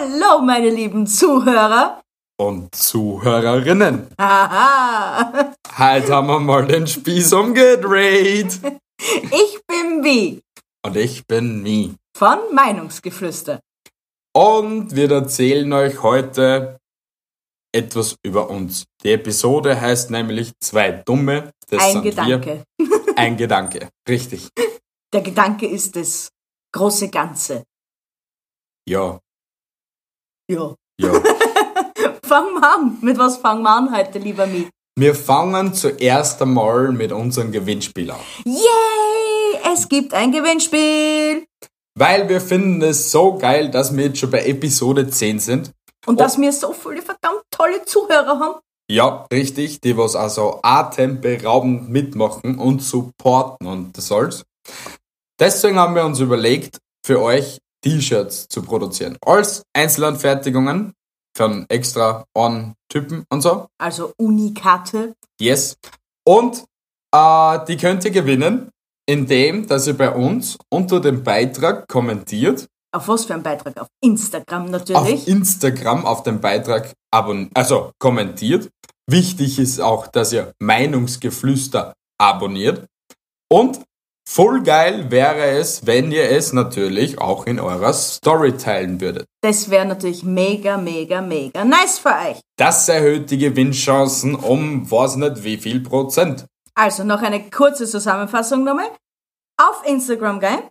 Hallo, meine lieben Zuhörer. Und Zuhörerinnen. Haha. Heute haben wir mal den Spieß umgedreht. Ich bin Wie Und ich bin Mi. von Meinungsgeflüster. Und wir erzählen euch heute etwas über uns. Die Episode heißt nämlich Zwei Dumme. Das Ein Gedanke. Wir. Ein Gedanke. Richtig. Der Gedanke ist das große Ganze. Ja. Ja. Ja. Fangen wir an. Mit was fangen wir an heute, lieber Mi? Wir fangen zuerst einmal mit unserem Gewinnspiel an. Yay! Es gibt ein Gewinnspiel. Weil wir finden es so geil, dass wir jetzt schon bei Episode 10 sind. Und dass wir so viele verdammt tolle Zuhörer haben. Ja, richtig, die was also atemberaubend mitmachen und supporten und das soll's. Deswegen haben wir uns überlegt, für euch T-Shirts zu produzieren. Als Einzelanfertigungen von extra on Typen und so. Also Unikate. Yes. Und äh, die könnt ihr gewinnen, indem, dass ihr bei uns unter dem Beitrag kommentiert, Auf was für ein Beitrag? Auf Instagram auf natürlich. Instagram auf dem Beitrag abon also kommentiert. Wichtig ist auch, dass ihr Meinungsgeflüster abonniert. Und voll geil wäre es, wenn ihr es natürlich auch in eurer Story teilen würdet. Das wäre natürlich mega, mega, mega nice für euch. Das erhöht die Gewinnchancen um was nicht wie viel Prozent. Also noch eine kurze Zusammenfassung nochmal. Auf Instagram gehen,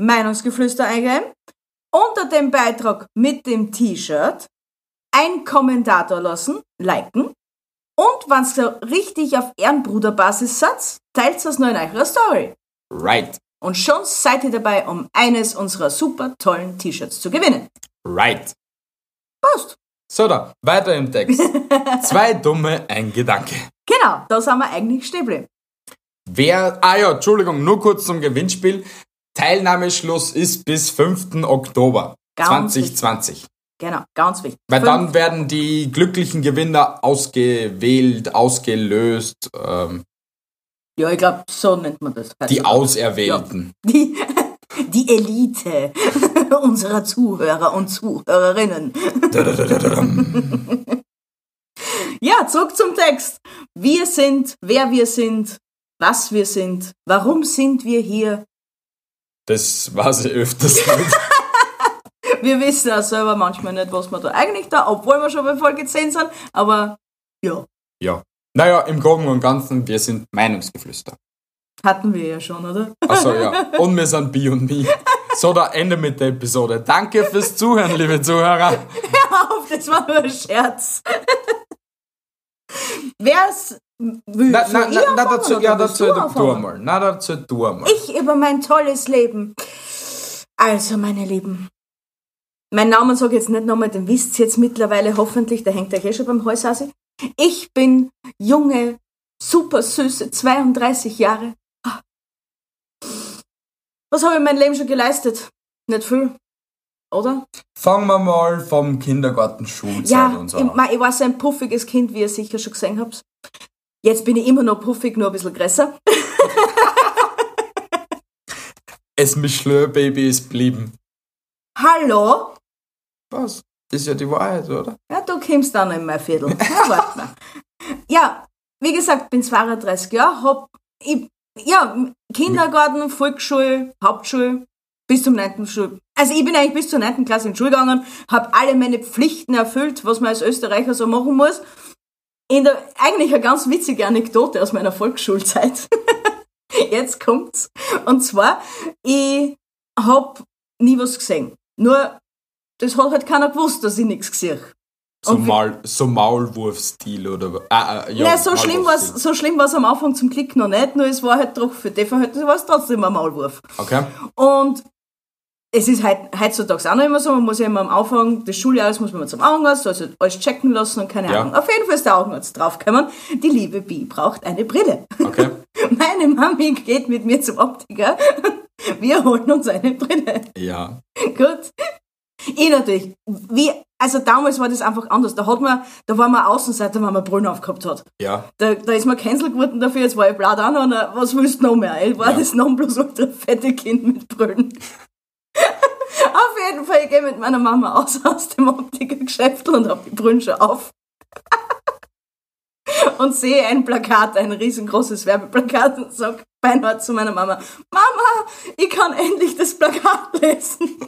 Meinungsgeflüster eingeben, unter dem Beitrag mit dem T-Shirt ein Kommentator lassen, liken und wenn so richtig auf Ehrenbruderbasis seid, teilt es noch in eurer Story. Right, Und schon seid ihr dabei, um eines unserer super tollen T-Shirts zu gewinnen. right. Passt. So da, weiter im Text. Zwei dumme, ein Gedanke. Genau, da sind wir eigentlich stehen geblieben. Wer, ah ja, Entschuldigung, nur kurz zum Gewinnspiel. Teilnahmeschluss ist bis 5. Oktober Ganz 2020. Genau, ganz wichtig. Weil Fünf- dann werden die glücklichen Gewinner ausgewählt, ausgelöst, ähm, Ja, ich glaube, so nennt man das. die Auserwählten. Die, die Elite unserer Zuhörer und Zuhörerinnen. Ja, zurück zum Text. Wir sind, wer wir sind, was wir sind, warum sind wir hier. Das weiß ich öfters. Wir wissen auch selber manchmal nicht, was wir da eigentlich da, obwohl wir schon bei Folge 10 sind, aber ja, ja. Naja, im Groben und Ganzen, wir sind Meinungsgeflüster. hatten wir ja schon, oder? Achso, ja. Und wir sind Bi und Mi. So, da Ende mit der Episode. Danke fürs Zuhören, liebe Zuhörer. auf, das war nur ein Scherz. Wer es Na, na, na, na, dazu, ja, dazu, du du einmal. Na, dazu, du einmal. Ich über mein tolles Leben. Also, meine Lieben. Mein Namen sage ich jetzt nicht nochmal, den wisst ihr jetzt mittlerweile hoffentlich, der hängt euch eh schon beim Hals aus. Ich bin junge, super süße, 32 Jahre. Ah. Was habe ich in meinem Leben schon geleistet? Nicht viel, oder? Fangen wir mal vom Kindergarten, Schulzeit Ja, und so. ich, mei, ich war so ein puffiges Kind, wie ihr sicher schon gesehen habt. Jetzt bin ich immer noch puffig, nur ein bisschen größer. Es Mischlö Baby ist blieben. Hallo? Was? Ist ja die Wahrheit, oder? Ja, du kommst dann in mein Viertel. Ja, wie gesagt, bin 32 Jahre, hab, ich, ja, Kindergarten, Volksschule, Hauptschule, bis zum 9. Schul. Also ich bin eigentlich bis zur 9. Klasse in Schule gegangen, habe alle meine Pflichten erfüllt, was man als Österreicher so machen muss. In der, eigentlich eine ganz witzige Anekdote aus meiner Volksschulzeit. Jetzt kommt's. Und zwar, ich hab nie was gesehen. Nur, das hat halt keiner gewusst, dass ich nichts gesehen So, Maul, so Maulwurfstil oder was? Ah, ah, ja, Nein, so schlimm war's, Maulwurfstil. so schlimm war's am Anfang zum Klick noch nicht, nur es war halt doch für die Verhältnisse war es trotzdem ein Maulwurf. Okay. Und es ist halt, heutzutage auch noch immer so, man muss ja immer am Anfang des Schuljahres muss man zum Augenarzt, also alles checken lassen und keine Ja. Ahnung. Auf jeden Fall ist der Augenarzt draufgekommen, die liebe Bi braucht eine Brille. Okay. Meine Mami geht mit mir zum Optiker, wir holen uns eine Brille. Ja. Gut. Ich natürlich. Wie, also damals war das einfach anders. Da hat man, da war man Außenseiter, wenn man Brillen aufgehabt hat. Ja. Da, da ist man cancelled geworden dafür, jetzt war ich blatt an und was willst du noch mehr? Ich war Ja. das Nonplusultra fette Kind mit Brüllen. Auf jeden Fall, ich gehe mit meiner Mama aus, aus dem Optikergeschäft und habe die Brünsche auf. und sehe ein Plakat, ein riesengroßes Werbeplakat und sage beinahe zu meiner Mama, Mama, ich kann endlich das Plakat lesen.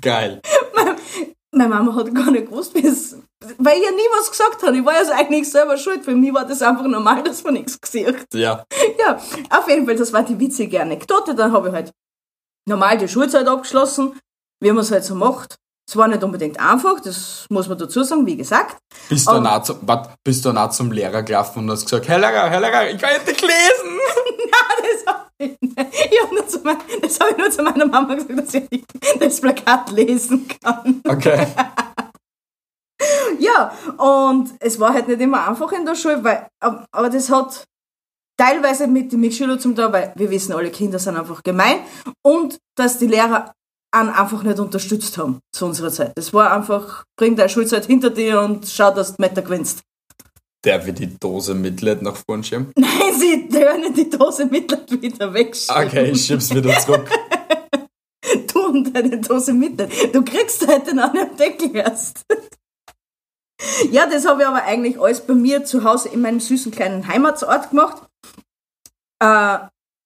Geil. Meine Mama hat gar nicht gewusst, wie es, weil ich ja nie was gesagt habe. Ich war ja also eigentlich selber schuld. Für mich war das einfach normal, dass man nichts hat. Ja. Ja, auf jeden Fall, das war die witzige Anekdote. Dann habe ich halt normal die Schulzeit abgeschlossen, wie man es halt so macht. Es war nicht unbedingt einfach, das muss man dazu sagen, wie gesagt. Bist du, auch zum, wart, bist du dann auch zum Lehrer gelaufen und hast gesagt, Herr Lehrer, Herr Lehrer, ich kann endlich lesen. das habe ich, mein, das habe ich nur zu meiner Mama gesagt, dass ich das Plakat lesen kann. Okay. Ja, und es war halt nicht immer einfach in der Schule, weil, ab- aber das hat teilweise mit den Mitschülern zum Teil, weil wir wissen, alle Kinder sind einfach gemein und dass die Lehrer einen einfach nicht unterstützt haben zu unserer Zeit. Das war einfach, bring deine Schulzeit hinter dir und schau, dass du Meter gewinnst. Der wird die Dose Mitleid nach vorn schieben. Nein, sie können die Dose Mitleid wieder wegschieben. Okay, ich schieb's wieder zurück. Du und deine Dose Mitleid. Du kriegst heute noch einen Deckel erst. Ja, das habe ich aber eigentlich alles bei mir zu Hause in meinem süßen kleinen Heimatsort gemacht. Äh,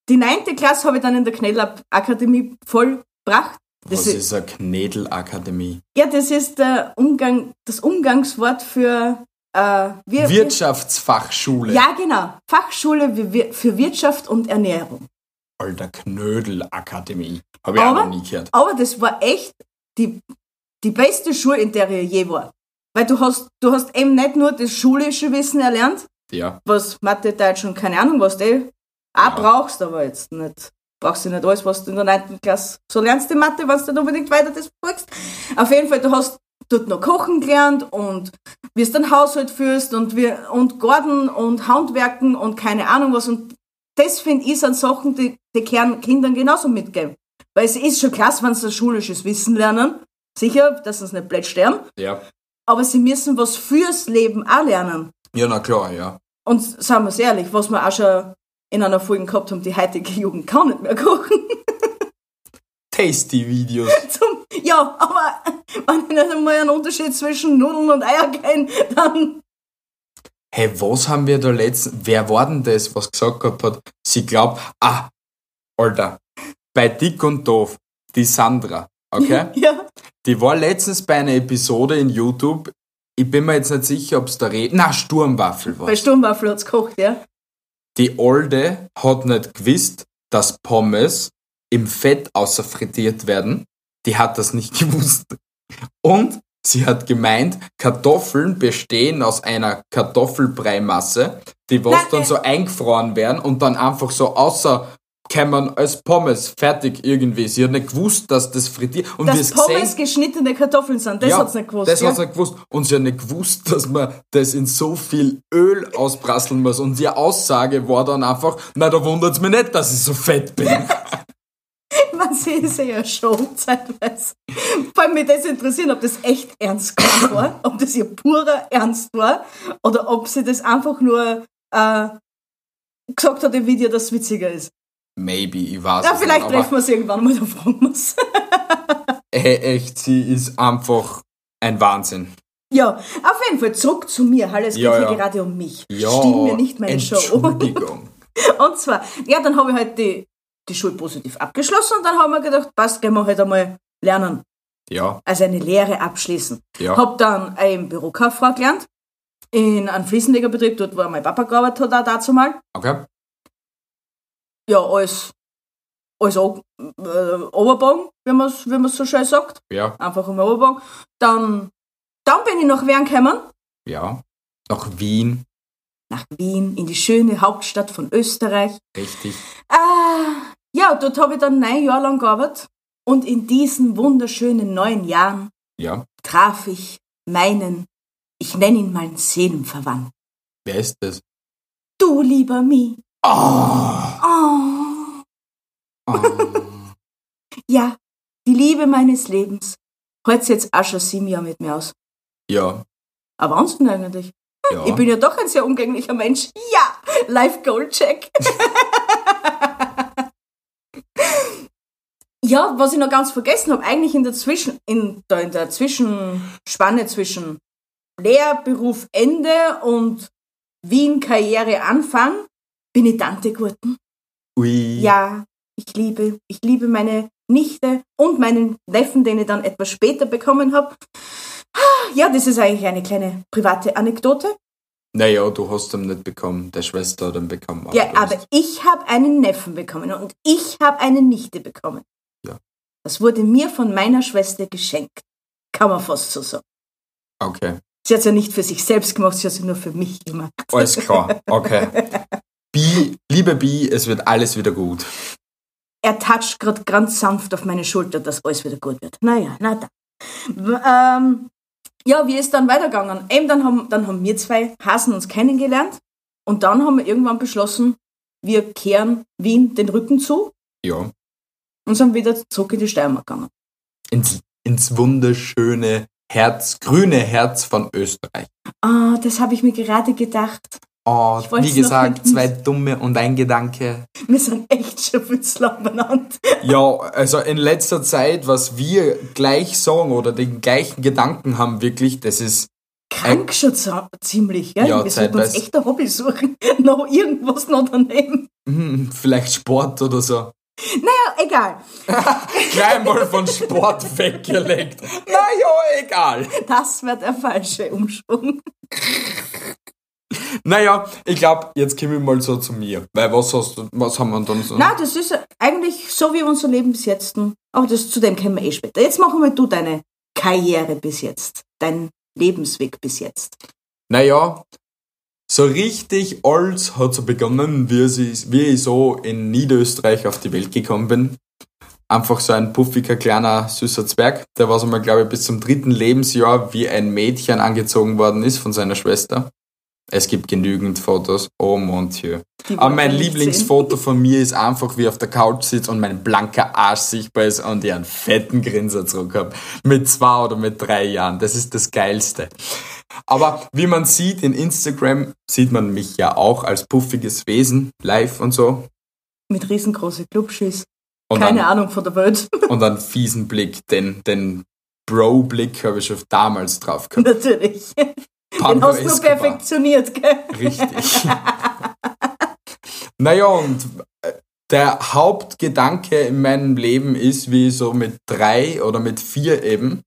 die neunte Klasse habe ich dann in der Knellakademie vollbracht. Das Was ist, ist eine Knädelakademie? ja, das ist der Umgang, das Umgangswort für äh, wir, Wirtschaftsfachschule. Ja, genau. Fachschule für Wir- für Wirtschaft und Ernährung. Alter, Knödelakademie. Habe ich auch Aber- noch nie gehört. Aber das war echt die, die beste Schule, in der ich je war. Weil du hast, du hast eben nicht nur das schulische Wissen erlernt, Ja. was Mathe, Deutsch und keine Ahnung, was du eh auch brauchst, aber jetzt nicht, brauchst du nicht alles, was du in der 9. Klasse so lernst, die Mathe, wenn du nicht unbedingt weiter das folgst. Auf jeden Fall, du hast dort noch kochen gelernt und wie du den Haushalt führst und wie, und Garten und Handwerken und keine Ahnung was und das finde ich sind Sachen, die, die können Kindern genauso mitgeben. Weil es ist schon klasse, wenn sie schulisches Wissen lernen. Sicher, dass sie nicht blöd sterben. Ja. Aber sie müssen was fürs Leben auch lernen. Ja, na klar, ja. Und sagen wir es ehrlich, was wir auch schon in einer Folge gehabt haben, die heutige Jugend kann nicht mehr kochen. Tasty-Videos. Ja, aber wenn ich nicht einmal einen Unterschied zwischen Nudeln und Eier kenne, dann Hey, was haben wir da letztens, wer war denn das, was gesagt gehabt hat? Sie glaubt, ah, Alter, bei Dick und Doof, die Sandra, okay? ja, Die war letztens bei einer Episode in YouTube, ich bin mir jetzt nicht sicher, ob es da redet, na, Sturmwaffel war. bei Sturmwaffel hat's gekocht, ja. Die Olde hat nicht gewusst, dass Pommes im Fett außer frittiert werden. Die hat das nicht gewusst. Und sie hat gemeint, Kartoffeln bestehen aus einer Kartoffelbreimasse, die was dann so eingefroren werden und dann einfach so außer kämen als Pommes fertig irgendwie. Sie hat nicht gewusst, dass das frittiert. Und Dass es Pommes gesehen, geschnittene Kartoffeln sind, das hat's nicht gewusst. das ja? hat's nicht gewusst. Und sie hat nicht gewusst, dass man das in so viel Öl ausprasseln muss. Und ihre Aussage war dann einfach, na, da wundert's mich nicht, dass ich so fett bin. Man sieht es ja schon zeitweise. Vor allem mich das interessieren, ob das echt ernst war, ob das ihr purer Ernst war oder ob sie das einfach nur äh, gesagt hat im Video, dass es witziger ist. Maybe, ich weiß Ja, es vielleicht treffen wir es irgendwann mal, da fragen wir es. hey, echt, sie ist einfach ein Wahnsinn. Ja, auf jeden Fall zurück zu mir. Hallo, es geht Ja, hier ja. gerade um mich. Ja, Stimm mir nicht meine Show. Entschuldigung. Und zwar, ja, dann habe ich halt die, die Schule positiv abgeschlossen und dann haben wir gedacht, passt, gehen wir halt einmal lernen. Ja, Also eine Lehre abschließen. ja. Hab dann eine Bürokauffrau gelernt. In einem Fliesenlegerbetrieb, dort wo mein Papa gearbeitet hat, auch dazu mal. Okay. Ja, als, O- äh, Oberbogen, wie man es wie man's so schön sagt. Ja, Einfach im Oberbogen. Dann, dann bin ich nach Wien gekommen. ja. Nach Wien. Nach Wien, in die schöne Hauptstadt von Österreich. Richtig. Ah, ja, dort habe ich dann neun Jahre lang gearbeitet. Und in diesen wunderschönen neun Jahren Ja. traf ich meinen, ich nenne ihn mal Seelenverwandten. Wer ist das? Du, lieber Mi. Oh. Oh, oh. ja, die Liebe meines Lebens. Heute jetzt auch schon sieben Jahre mit mir aus. Ja. Aber Wahnsinn eigentlich. Ja. Ich bin ja doch ein sehr umgänglicher Mensch. Ja, Life Goal Check. Ja, was ich noch ganz vergessen habe, eigentlich in der Zwischen, in der, in der Zwischenspanne zwischen Lehrberuf Ende und Wien Karriere Anfang bin ich Tante geworden. Ui. Ja, ich liebe, ich liebe meine Nichte und meinen Neffen, den ich dann etwas später bekommen habe. Ja, das ist eigentlich eine kleine private Anekdote. Naja, du hast ihn nicht bekommen, der Schwester hat ihn bekommen. Ja, aber ich habe einen Neffen bekommen und ich habe eine Nichte bekommen. Ja. Das wurde mir von meiner Schwester geschenkt. Kann man fast so sagen. Okay, Sie hat es ja nicht für sich selbst gemacht, sie hat es nur für mich gemacht. alles klar, okay. Bi, liebe Bi, es wird alles wieder gut. Er toucht gerade ganz sanft auf meine Schulter, dass alles wieder gut wird. Naja, na da. W- Ähm, ja, wie ist dann weitergegangen? Eben, dann haben, dann haben wir zwei Hasen uns kennengelernt und dann haben wir irgendwann beschlossen, wir kehren Wien den Rücken zu Ja, und sind wieder zurück in die Steiermark gegangen. ins, ins wunderschöne Herz, grüne Herz von Österreich. Ah, das habe ich mir gerade gedacht. Oh, wie gesagt, zwei dumme und ein Gedanke. Wir sind echt schon viel benannt. Ja, also in letzter Zeit, was wir gleich sagen oder den gleichen Gedanken haben, wirklich, das ist Krank schon ziemlich, gell? Ja, wir sollten uns echt ein Hobby suchen. noch irgendwas noch daneben. hm, vielleicht Sport oder so. Ja, egal. Gleich mal von Sport weggelegt. Naja, egal. Das wird der falsche Umschwung. Naja, ich glaube, jetzt komme ich mal so zu mir. Weil was hast du, was haben wir dann so? Na, das ist eigentlich so wie unser Leben bis jetzt. Aber das, zu dem kommen wir eh später. Jetzt machen wir du deine Karriere bis jetzt. Dein Lebensweg bis jetzt. Naja, so richtig alles hat so begonnen, wie ich so in Niederösterreich auf die Welt gekommen bin. Einfach so ein puffiger, kleiner, süßer Zwerg. Der war so mal, glaube ich, bis zum dritten Lebensjahr wie ein Mädchen angezogen worden ist von seiner Schwester. Es gibt genügend Fotos. Oh mon Dieu. Die Aber mein Lieblingsfoto von mir ist einfach, wie ich auf der Couch sitze und mein blanker Arsch sichtbar ist und ich einen fetten Grinser zurück habe. Mit zwei oder mit drei Jahren. Das ist das Geilste. Aber wie man sieht in Instagram, sieht man mich ja auch als puffiges Wesen, live und so. Mit riesengroße Clubschis. Und Keine dann, Ahnung von der Welt. und einen fiesen Blick, den, den Bro-Blick habe ich schon damals drauf gehabt. Natürlich. Den hast du Escobar. perfektioniert, gell? Richtig. naja, und äh, der Hauptgedanke in meinem Leben ist, wie so mit drei oder mit vier eben,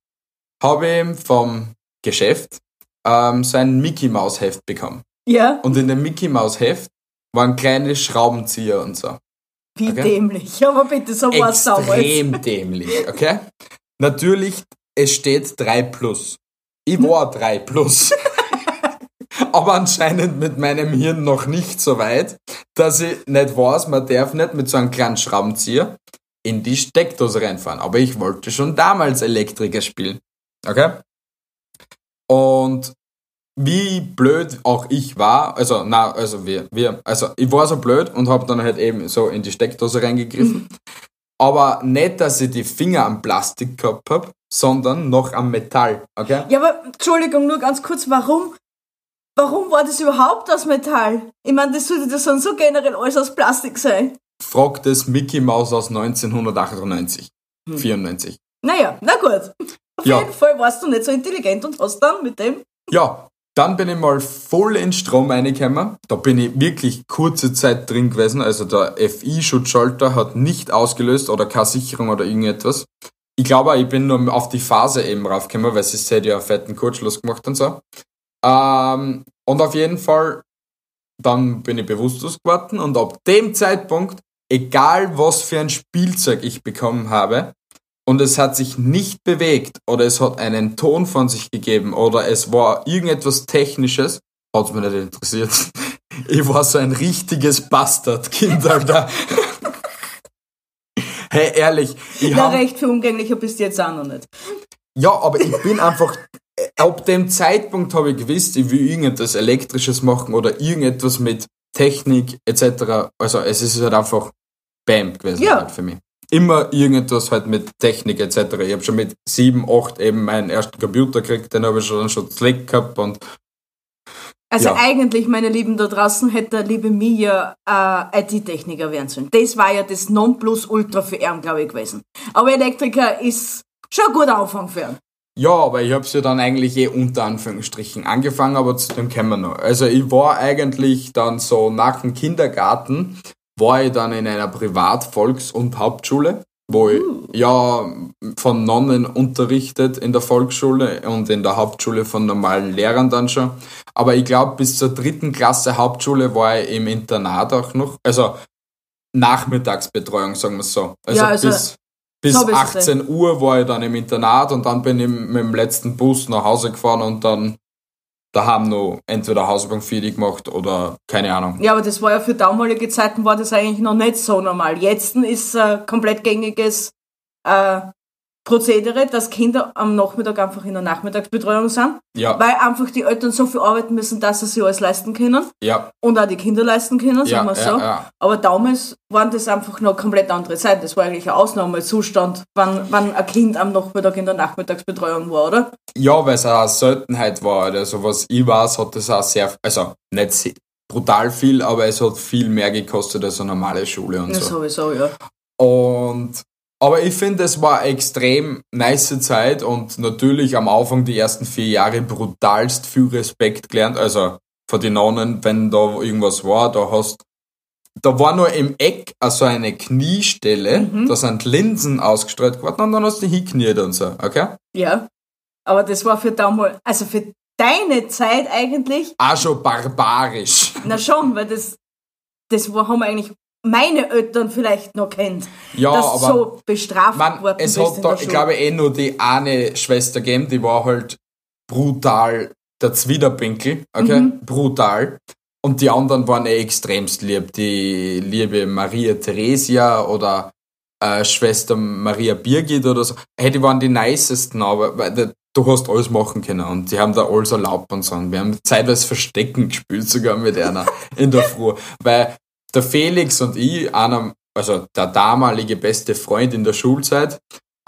habe ich vom Geschäft ähm, so ein Mickey Maus Heft bekommen. Ja, Und in dem Mickey Maus Heft waren kleine Schraubenzieher und so. wie Okay. dämlich. Aber bitte, so war es damals. Extrem dämlich, okay? Natürlich, es steht 3 plus. Ich war 3 plus. Aber anscheinend mit meinem Hirn noch nicht so weit, dass ich nicht weiß, man darf nicht mit so einem kleinen Schraubenzieher in die Steckdose reinfahren. Aber ich wollte schon damals Elektriker spielen. Okay? Und wie blöd auch ich war, also na, also wir, wir, also ich war so blöd und habe dann halt eben so in die Steckdose reingegriffen. Aber nicht, dass ich die Finger am Plastik gehabt hab, sondern noch am Metall, okay? Ja, aber Entschuldigung, nur ganz kurz, warum? Warum war das überhaupt aus Metall? Ich meine, das sollte das sonst so generell alles aus Plastik sein. Fragt es Mickey Mouse aus 1998, Hm. 94. Naja, na gut. Auf Ja. jeden Fall warst du nicht so intelligent und hast dann mit dem. Ja, dann bin ich mal voll in Strom reingekommen. Da bin ich wirklich kurze Zeit drin gewesen. Also der FI-Schutzschalter hat nicht ausgelöst oder keine Sicherung oder irgendetwas. Ich glaube, ich bin nur auf die Phase eben raufgekommen, weil sie ja einen fetten Kurzschluss gemacht und so. Ähm, und auf jeden Fall, dann bin ich bewusstlos geworden und ab dem Zeitpunkt, egal was für ein Spielzeug ich bekommen habe, und es hat sich nicht bewegt oder es hat einen Ton von sich gegeben oder es war irgendetwas Technisches, hat's mich nicht interessiert. Ich war so ein richtiges Bastardkind, Alter. Hey, ehrlich, ich Na, hab, recht für umgänglicher bist du jetzt auch noch nicht. ja, aber ich bin einfach, ab dem Zeitpunkt habe ich gewusst, ich will irgendetwas Elektrisches machen oder irgendetwas mit Technik etc. Also es ist halt einfach Bam gewesen Ja. halt für mich. Immer irgendetwas halt mit Technik etc. Ich habe schon mit 7, 8 eben meinen ersten Computer gekriegt, den habe ich schon schon Slack gehabt und Also Ja. eigentlich, meine Lieben da draußen, hätte der liebe Mia äh, IT-Techniker werden sollen. Das war ja das Nonplusultra für ihn, glaube ich, gewesen. Aber Elektriker ist schon ein guter Anfang für ihn. Ja, aber ich hab's ja dann eigentlich eh unter Anführungsstrichen angefangen, aber zu dem kommen wir noch. Also ich war eigentlich dann so nach dem Kindergarten, war ich dann in einer Privat-, Volks- und Hauptschule, wo ich ja von Nonnen unterrichtet in der Volksschule und in der Hauptschule von normalen Lehrern dann schon. Aber ich glaube, bis zur dritten Klasse Hauptschule war ich im Internat auch noch. Also Nachmittagsbetreuung, sagen wir so. Also, Ja, also bis, bis so bist du 18 Uhr war ich dann im Internat und dann bin ich mit dem letzten Bus nach Hause gefahren und dann daheim noch entweder Hausbank fertig gemacht oder keine Ahnung. Ja, aber das war ja für damalige Zeiten war das eigentlich noch nicht so normal. Jetzt ist äh, komplett gängiges äh, Prozedere, dass Kinder am Nachmittag einfach in der Nachmittagsbetreuung sind, Ja, weil einfach die Eltern so viel arbeiten müssen, dass sie sich alles leisten können ja, und auch die Kinder leisten können, ja, sagen wir ja, so. ja. Aber damals waren das einfach noch komplett andere Zeiten. Das war eigentlich ein Ausnahmezustand, wann, wann ein Kind am Nachmittag in der Nachmittagsbetreuung war, oder? Ja, weil es eine Seltenheit war. Also was ich weiß, hat das auch sehr, also nicht brutal viel, aber es hat viel mehr gekostet als eine normale Schule und Ja, so. sowieso, ja. Und aber ich finde, es war eine extrem nice Zeit und natürlich am Anfang die ersten vier Jahre brutalst viel Respekt gelernt. Also von den Nonnen, wenn da irgendwas war, da hast da war nur im Eck also eine Kniestelle, Mhm. da sind Linsen ausgestreut geworden und dann hast du hingekniet und so, okay? Ja. Aber das war für damals, also für deine Zeit eigentlich, Auch schon barbarisch. na schon, weil das, das haben eigentlich meine Eltern vielleicht noch kennt. Ja, dass aber so bestraft Man, worden es hat da, ich glaube, eh nur die eine Schwester gegeben, die war halt brutal der Zwiderpinkel, okay? Mhm. Brutal. Und die anderen waren eh extremst lieb. Die liebe Maria Theresia oder äh, Schwester Maria Birgit oder so. Hey, die waren die nicesten, aber weil du hast alles machen können und die haben da alles erlaubt und so. Und wir haben zeitweise Verstecken gespielt, sogar mit einer in der Früh. Weil der Felix und ich, einer, also der damalige beste Freund in der Schulzeit,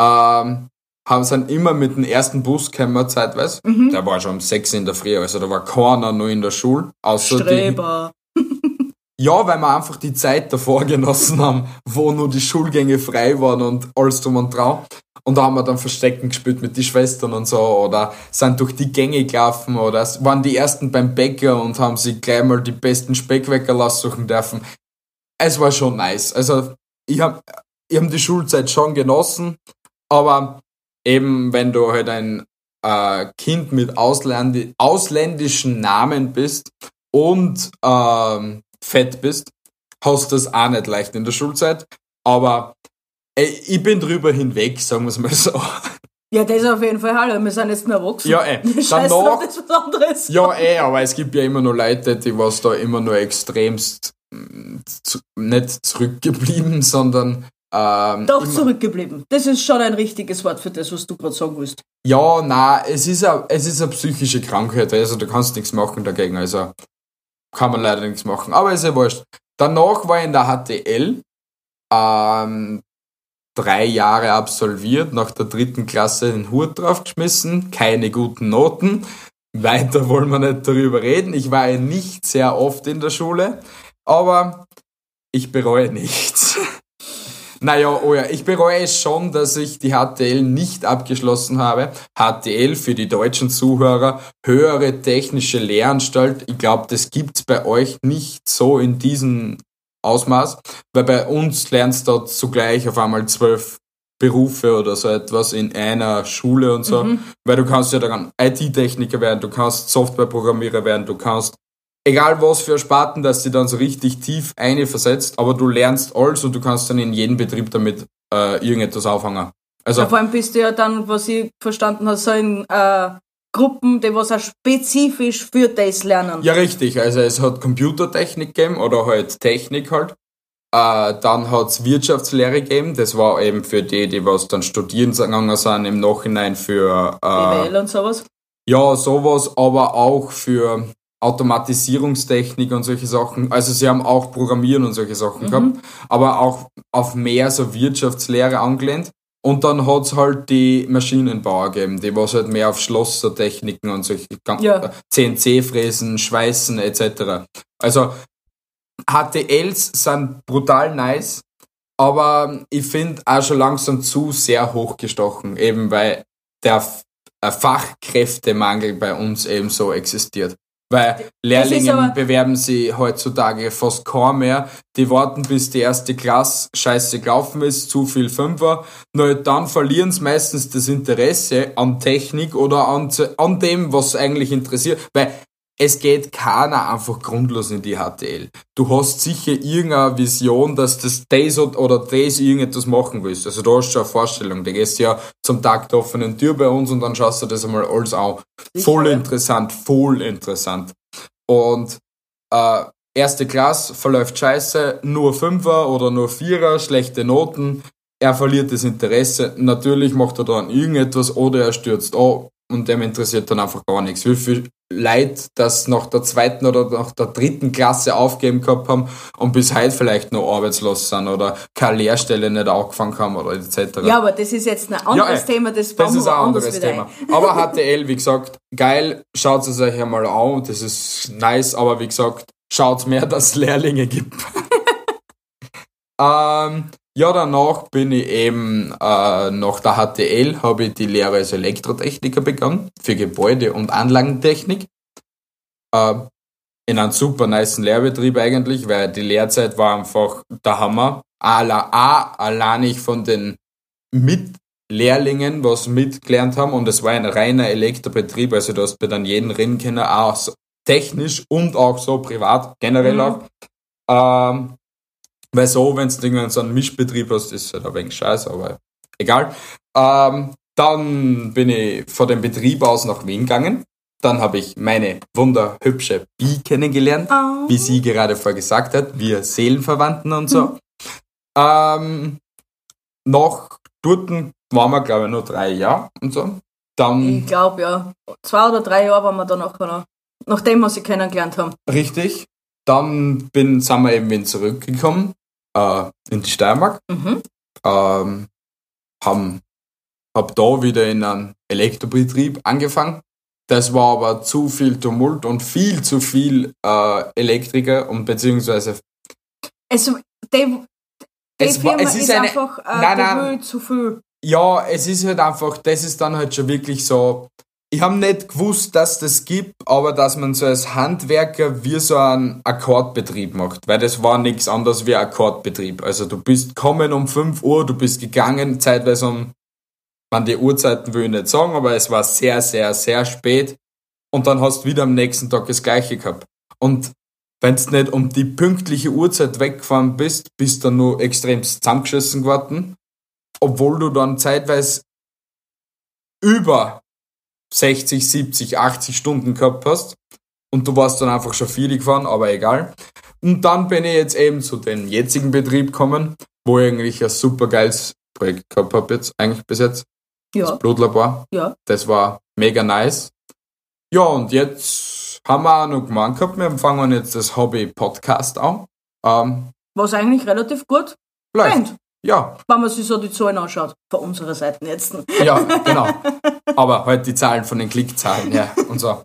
ähm, haben sind immer mit dem ersten Bus gekommen, zeitweise. Mhm. Der war schon um sechs in der Früh, also da war keiner noch in der Schule. Außer die, Streber. ja, weil wir einfach die Zeit davor genossen haben, wo nur die Schulgänge frei waren und alles drum und dran. Und da haben wir dann Verstecken gespielt mit den Schwestern und so oder sind durch die Gänge gelaufen oder waren die ersten beim Bäcker und haben sich gleich mal die besten Speckwäcker aussuchen dürfen. Es war schon nice. Also ich habe ich hab die Schulzeit schon genossen, aber eben wenn du halt ein äh, Kind mit Ausländi ausländischen Namen bist und ähm, fett bist, hast du das auch nicht leicht in der Schulzeit. Aber ey, ich bin drüber hinweg, sagen wir es mal so. Ja, das auf jeden Fall. Hallo, wir sind jetzt mehr erwachsen. Ja, ey. Scheiß Danach- drauf, das was anderes. Ja, eh, aber es gibt ja immer nur Leute, die was da immer nur extremst mm, zu, nicht zurückgeblieben, sondern ähm, Doch immer, zurückgeblieben. Das ist schon ein richtiges Wort für das, was du gerade sagen willst. Ja, na, es ist a, es ist eine psychische Krankheit, also du kannst nichts machen dagegen, also kann man leider nichts machen, aber ist ja wurscht. Danach war ich in der HTL, ähm, drei Jahre absolviert, nach der dritten Klasse den Hut draufgeschmissen, keine guten Noten. Weiter wollen wir nicht darüber reden. Ich war ja nicht sehr oft in der Schule, aber ich bereue nichts. Naja, oh ja, ich bereue es schon, dass ich die HTL nicht abgeschlossen habe. HTL für die deutschen Zuhörer, höhere technische Lehranstalt. Ich glaube, das gibt's bei euch nicht so in diesem Ausmaß, weil bei uns lernst du zugleich auf einmal zwölf Berufe oder so etwas in einer Schule und so, weil du kannst ja dann IT-Techniker werden, du kannst Softwareprogrammierer werden, du kannst egal was für Sparten, dass sie dann so richtig tief eine versetzt, aber du lernst alles und du kannst dann in jedem Betrieb damit äh, irgendetwas auffangen. Also Ja, vor allem bist du ja dann, was ich verstanden habe, so in äh, Gruppen, die was auch spezifisch für das lernen. ja richtig, also es hat Computertechnik gegeben oder halt Technik halt. Äh, dann hat's Wirtschaftslehre gegeben, das war eben für die, die was dann studieren gegangen sind, im Nachhinein für äh, BWL und sowas. Ja, sowas, aber auch für Automatisierungstechnik und solche Sachen. Also sie haben auch Programmieren und solche Sachen gehabt, aber auch auf mehr so Wirtschaftslehre angelehnt. Und dann hat's halt die Maschinenbauer gegeben, die was halt mehr auf Schlossertechniken und solche Ja. CNC-Fräsen, Schweißen etc. Also HTLs sind brutal nice, aber ich finde auch schon langsam zu sehr hochgestochen, eben weil der Fachkräftemangel bei uns eben so existiert. Weil Lehrlinge bewerben sie heutzutage fast kaum mehr. Die warten, bis die erste Klasse scheiße gelaufen ist, zu viel Fünfer. Nur dann verlieren sie meistens das Interesse an Technik oder an, an dem, was eigentlich interessiert. Weil es geht keiner einfach grundlos in die HTL. Du hast sicher irgendeine Vision, dass das das oder das irgendetwas machen willst. Also da hast du schon eine Vorstellung. Du gehst ja zum Tag der offenen Tür bei uns und dann schaust du das einmal alles an. Voll interessant, voll interessant. Und äh, erste Klasse verläuft scheiße, nur Fünfer oder nur Vierer, schlechte Noten. Er verliert das Interesse. Natürlich macht er dann irgendetwas oder er stürzt an und dem interessiert dann einfach gar nichts. Wie viel Leute das nach der zweiten oder nach der dritten Klasse aufgeben gehabt haben und bis heute vielleicht noch arbeitslos sind oder keine Lehrstelle nicht angefangen haben oder etc. Ja, aber das ist jetzt ein anderes ey, Thema, das Das ist ein anderes Thema. ein. Aber HTL, wie gesagt, geil, schaut es euch einmal an, das ist nice, aber wie gesagt, schaut mehr, dass es Lehrlinge gibt. ähm, ja, danach bin ich eben äh, nach der HTL, habe ich die Lehre als Elektrotechniker begonnen, für Gebäude- und Anlagentechnik. Äh, in einem super niceen Lehrbetrieb eigentlich, weil die Lehrzeit war einfach der Hammer. Alla- A, alleinig von den Mitlehrlingen, was mitgelernt haben und es war ein reiner Elektrobetrieb, also du hast bei dann jeden können, auch so technisch und auch so privat, generell Mhm. auch. Ähm, weil so, wenn du irgendwann so einen Mischbetrieb hast, ist halt ein wenig scheiße, aber egal. Ähm, dann bin ich von dem Betrieb aus nach Wien gegangen. Dann habe ich meine wunderhübsche Bi kennengelernt Ah. wie sie gerade vorher gesagt hat, wir Seelenverwandten und so. Ähm, noch dort waren wir, glaube ich, nur drei Jahre und so. Dann, Ich glaube, ja. Zwei oder drei Jahre waren wir dann nachher noch. Nachdem wir sie kennengelernt haben. richtig, dann bin, sind wir eben wieder zurückgekommen äh, in die Steiermark. Mhm. Ähm, haben, hab da wieder in einem Elektrobetrieb angefangen. Das war aber zu viel Tumult und viel zu viel äh, Elektriker und beziehungsweise Also, die, die Es war- Firma es ist, ist eine- einfach äh, Nein, nein. zu viel. ja, es ist halt einfach, das ist dann halt schon wirklich so. Ich habe nicht gewusst, dass das gibt, aber dass man so als Handwerker wie so einen Akkordbetrieb macht, weil das war nichts anderes wie ein Akkordbetrieb. Also du bist kommen um 5 Uhr, du bist gegangen, zeitweise um, man die Uhrzeiten will ich nicht sagen, aber es war sehr, sehr, sehr spät und dann hast du wieder am nächsten Tag das gleiche gehabt. Und wenn du nicht um die pünktliche Uhrzeit weggefahren bist, bist du nur extrem zusammengeschissen geworden obwohl du dann zeitweise über 60, 70, 80 Stunden gehabt hast und du warst dann einfach schon viel gefahren, aber egal. Und dann bin ich jetzt eben zu dem jetzigen Betrieb gekommen, wo ich eigentlich ein super geiles Projekt gehabt habe jetzt, eigentlich bis jetzt, Ja, das Blutlabor. ja. Das war mega nice. Ja, und jetzt haben wir auch noch gemeint gehabt, wir fangen jetzt das Hobby-Podcast an. Ähm, Was eigentlich relativ gut läuft. Ja, wenn man sich so die Zahlen anschaut. Von unserer Seite jetzt. Ja, genau. Aber halt die Zahlen von den Klickzahlen, ja, und so.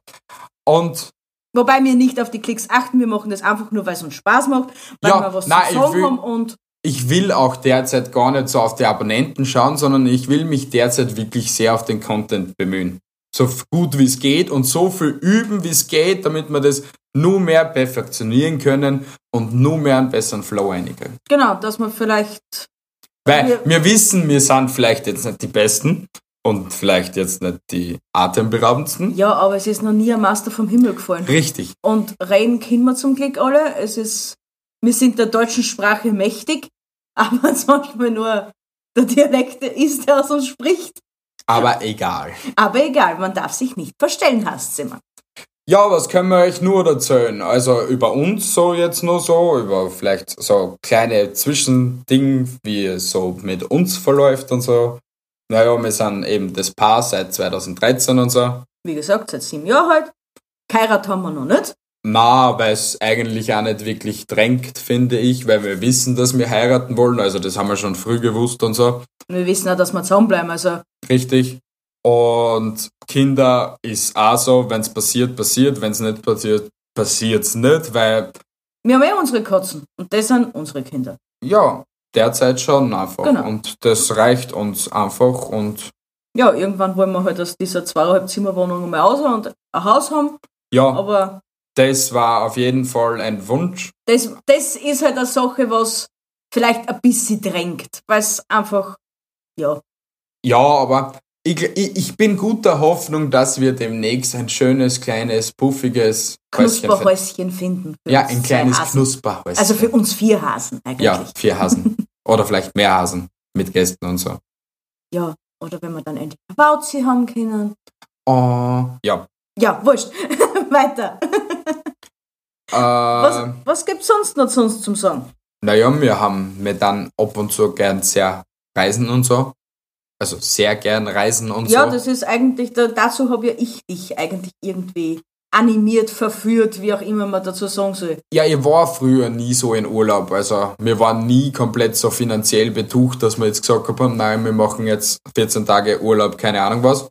Und Wobei wir nicht auf die Klicks achten, wir machen das einfach nur, weil es uns Spaß macht, weil Ja, wir was nein, zu sagen will- haben und ich will auch derzeit gar nicht so auf die Abonnenten schauen, sondern ich will mich derzeit wirklich sehr auf den Content bemühen. So gut wie es geht und so viel üben, wie es geht, damit wir das nur mehr perfektionieren können und nur mehr einen besseren Flow reinkriegen. genau, dass man vielleicht, Weil wir wissen, wir sind vielleicht jetzt nicht die Besten und vielleicht jetzt nicht die atemberaubendsten. ja, aber es ist noch nie ein Master vom Himmel gefallen. Richtig. Und reden können wir zum Glück alle. Es ist, wir sind der deutschen Sprache mächtig, aber manchmal nur der Dialekt ist, der aus uns spricht. Aber egal. Aber egal, man darf sich nicht verstellen, heißt immer. Ja, was können wir euch nur erzählen? Also über uns so jetzt nur so, über vielleicht so kleine Zwischending, wie es so mit uns verläuft und so. Naja, wir sind eben das Paar seit 2013 und so. Wie gesagt, seit sieben Jahren halt. Geheiratet haben wir noch nicht. Na, weil es eigentlich auch nicht wirklich drängt, finde ich, weil wir wissen, dass wir heiraten wollen. Also das haben wir schon früh gewusst und so. Wir wissen auch, dass wir zusammenbleiben. Also, Richtig. Und Kinder ist auch so, wenn es passiert, passiert. Wenn es nicht passiert, passiert es nicht, weil, wir haben eh unsere Katzen. Und das sind unsere Kinder. ja, derzeit schon einfach. Genau. Und das reicht uns einfach und Ja, irgendwann wollen wir halt aus dieser zweieinhalb Zimmerwohnung mal raus und ein Haus haben. ja, Aber das war auf jeden Fall ein Wunsch. das, das ist halt eine Sache, was vielleicht ein bisschen drängt. Weil es einfach, ja, Ja, aber ich, ich, bin guter Hoffnung, dass wir demnächst ein schönes, kleines, puffiges. Knusperhäuschen finden. Ja, ein kleines. Knusperhäuschen. Also für uns vier Hasen eigentlich. Ja, vier Hasen. Oder vielleicht mehr Hasen mit Gästen und so. Ja, oder wenn wir dann endlich eine Bauzi haben können. Oh, ja. Ja, wurscht. Weiter. Äh, Was, was gibt's sonst noch sonst zum Sagen? Naja, wir haben wir dann ab und zu gern sehr reisen und so. Also sehr gern reisen und Ja, so. das ist eigentlich, da, dazu habe ja ich dich eigentlich irgendwie animiert, verführt, wie auch immer man dazu sagen soll. Ja, ich war früher nie so in Urlaub. Also wir waren nie komplett so finanziell betucht, dass wir jetzt gesagt haben, nein, wir machen jetzt 14 Tage Urlaub, keine Ahnung was.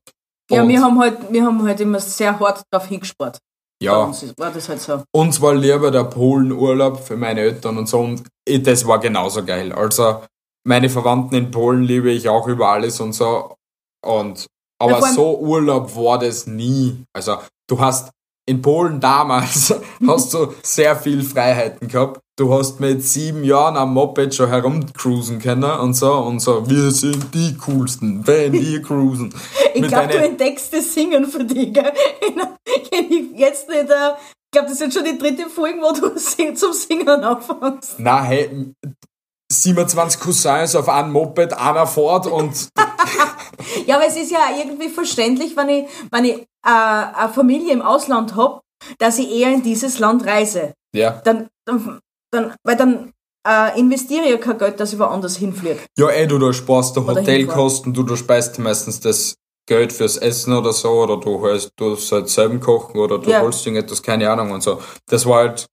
Ja, Und- wir haben halt, wir haben halt immer sehr hart drauf hingespart. Ja, uns war das halt so. uns war lieber der Polenurlaub für meine Eltern und so und das war genauso geil. Also meine Verwandten in Polen liebe ich auch über alles und so. Und aber Ja, so Urlaub war das nie. Also du hast in Polen damals hast du sehr viel Freiheiten gehabt. Du hast mit sieben Jahren am Moped schon herumcruisen können und so und so. Wir sind die coolsten, wenn wir cruisen. Ich glaube, du entdeckst das Singen für dich, gell? Jetzt nicht, äh, ich glaube, das ist schon die dritte Folge, wo du zum Singen anfängst. Na, hey, 27 Cousins auf einem Moped, einer fährt und Ja, aber es ist ja irgendwie verständlich, wenn ich, wenn ich äh, eine Familie im Ausland hab, dass ich eher in dieses Land reise. ja. Dann, dann, dann weil dann äh, investiere ich ja kein Geld, dass ich woanders hinfliege. Ja, eh, du, da sparst du Oder Hotelkosten, du, du speist meistens das Geld fürs Essen oder so, oder du holst, du halt selber kochen, oder du Ja. holst irgendetwas, keine Ahnung und so. Das war halt,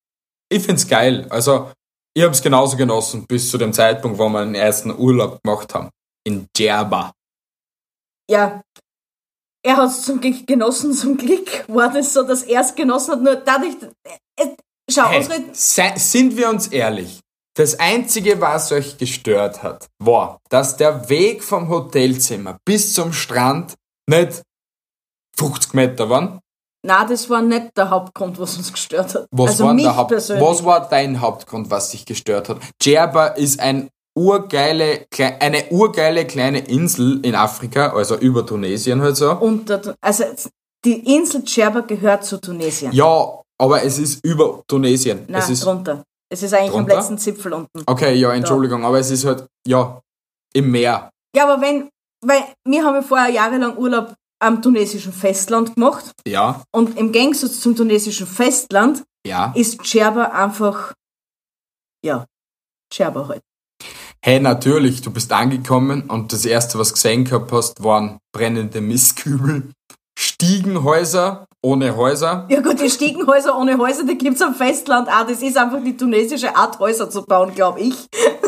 ich find's geil. Also, ich hab's genauso genossen, bis zu dem Zeitpunkt, wo wir den ersten Urlaub gemacht haben. In Djerba. Ja, er hat es zum Glück genossen, zum Glück war das so, dass er es genossen hat, nur dadurch, äh, schau, Hey, unsere, sei, sind wir uns ehrlich? Das Einzige, was euch gestört hat, war, dass der Weg vom Hotelzimmer bis zum Strand nicht 50 Meter waren. Na, das war nicht der Hauptgrund, was uns gestört hat. Was, also war mich der Haupt persönlich. was war dein Hauptgrund, was dich gestört hat? Djerba ist ein urgeile, eine urgeile kleine Insel in Afrika, also über Tunesien halt so. unter, also die Insel Djerba gehört zu Tunesien. Ja, aber es ist über Tunesien. Nein, es ist, drunter. Es ist eigentlich Drunter? am letzten Zipfel unten. okay, ja, Entschuldigung, aber es ist halt, ja, im Meer. Ja, aber wenn, weil wir haben ja vorher jahrelang Urlaub am tunesischen Festland gemacht Ja, und im Gegensatz zum tunesischen Festland ja. ist Djerba einfach, ja, Djerba halt. Hey, natürlich, du bist angekommen und das erste, was du gesehen gehabt hast, waren brennende Mistkübel, Stiegenhäuser ohne Häuser. Ja gut, die Stiegenhäuser ohne Häuser, die gibt's am Festland auch. Das ist einfach die tunesische Art, Häuser zu bauen, glaube ich.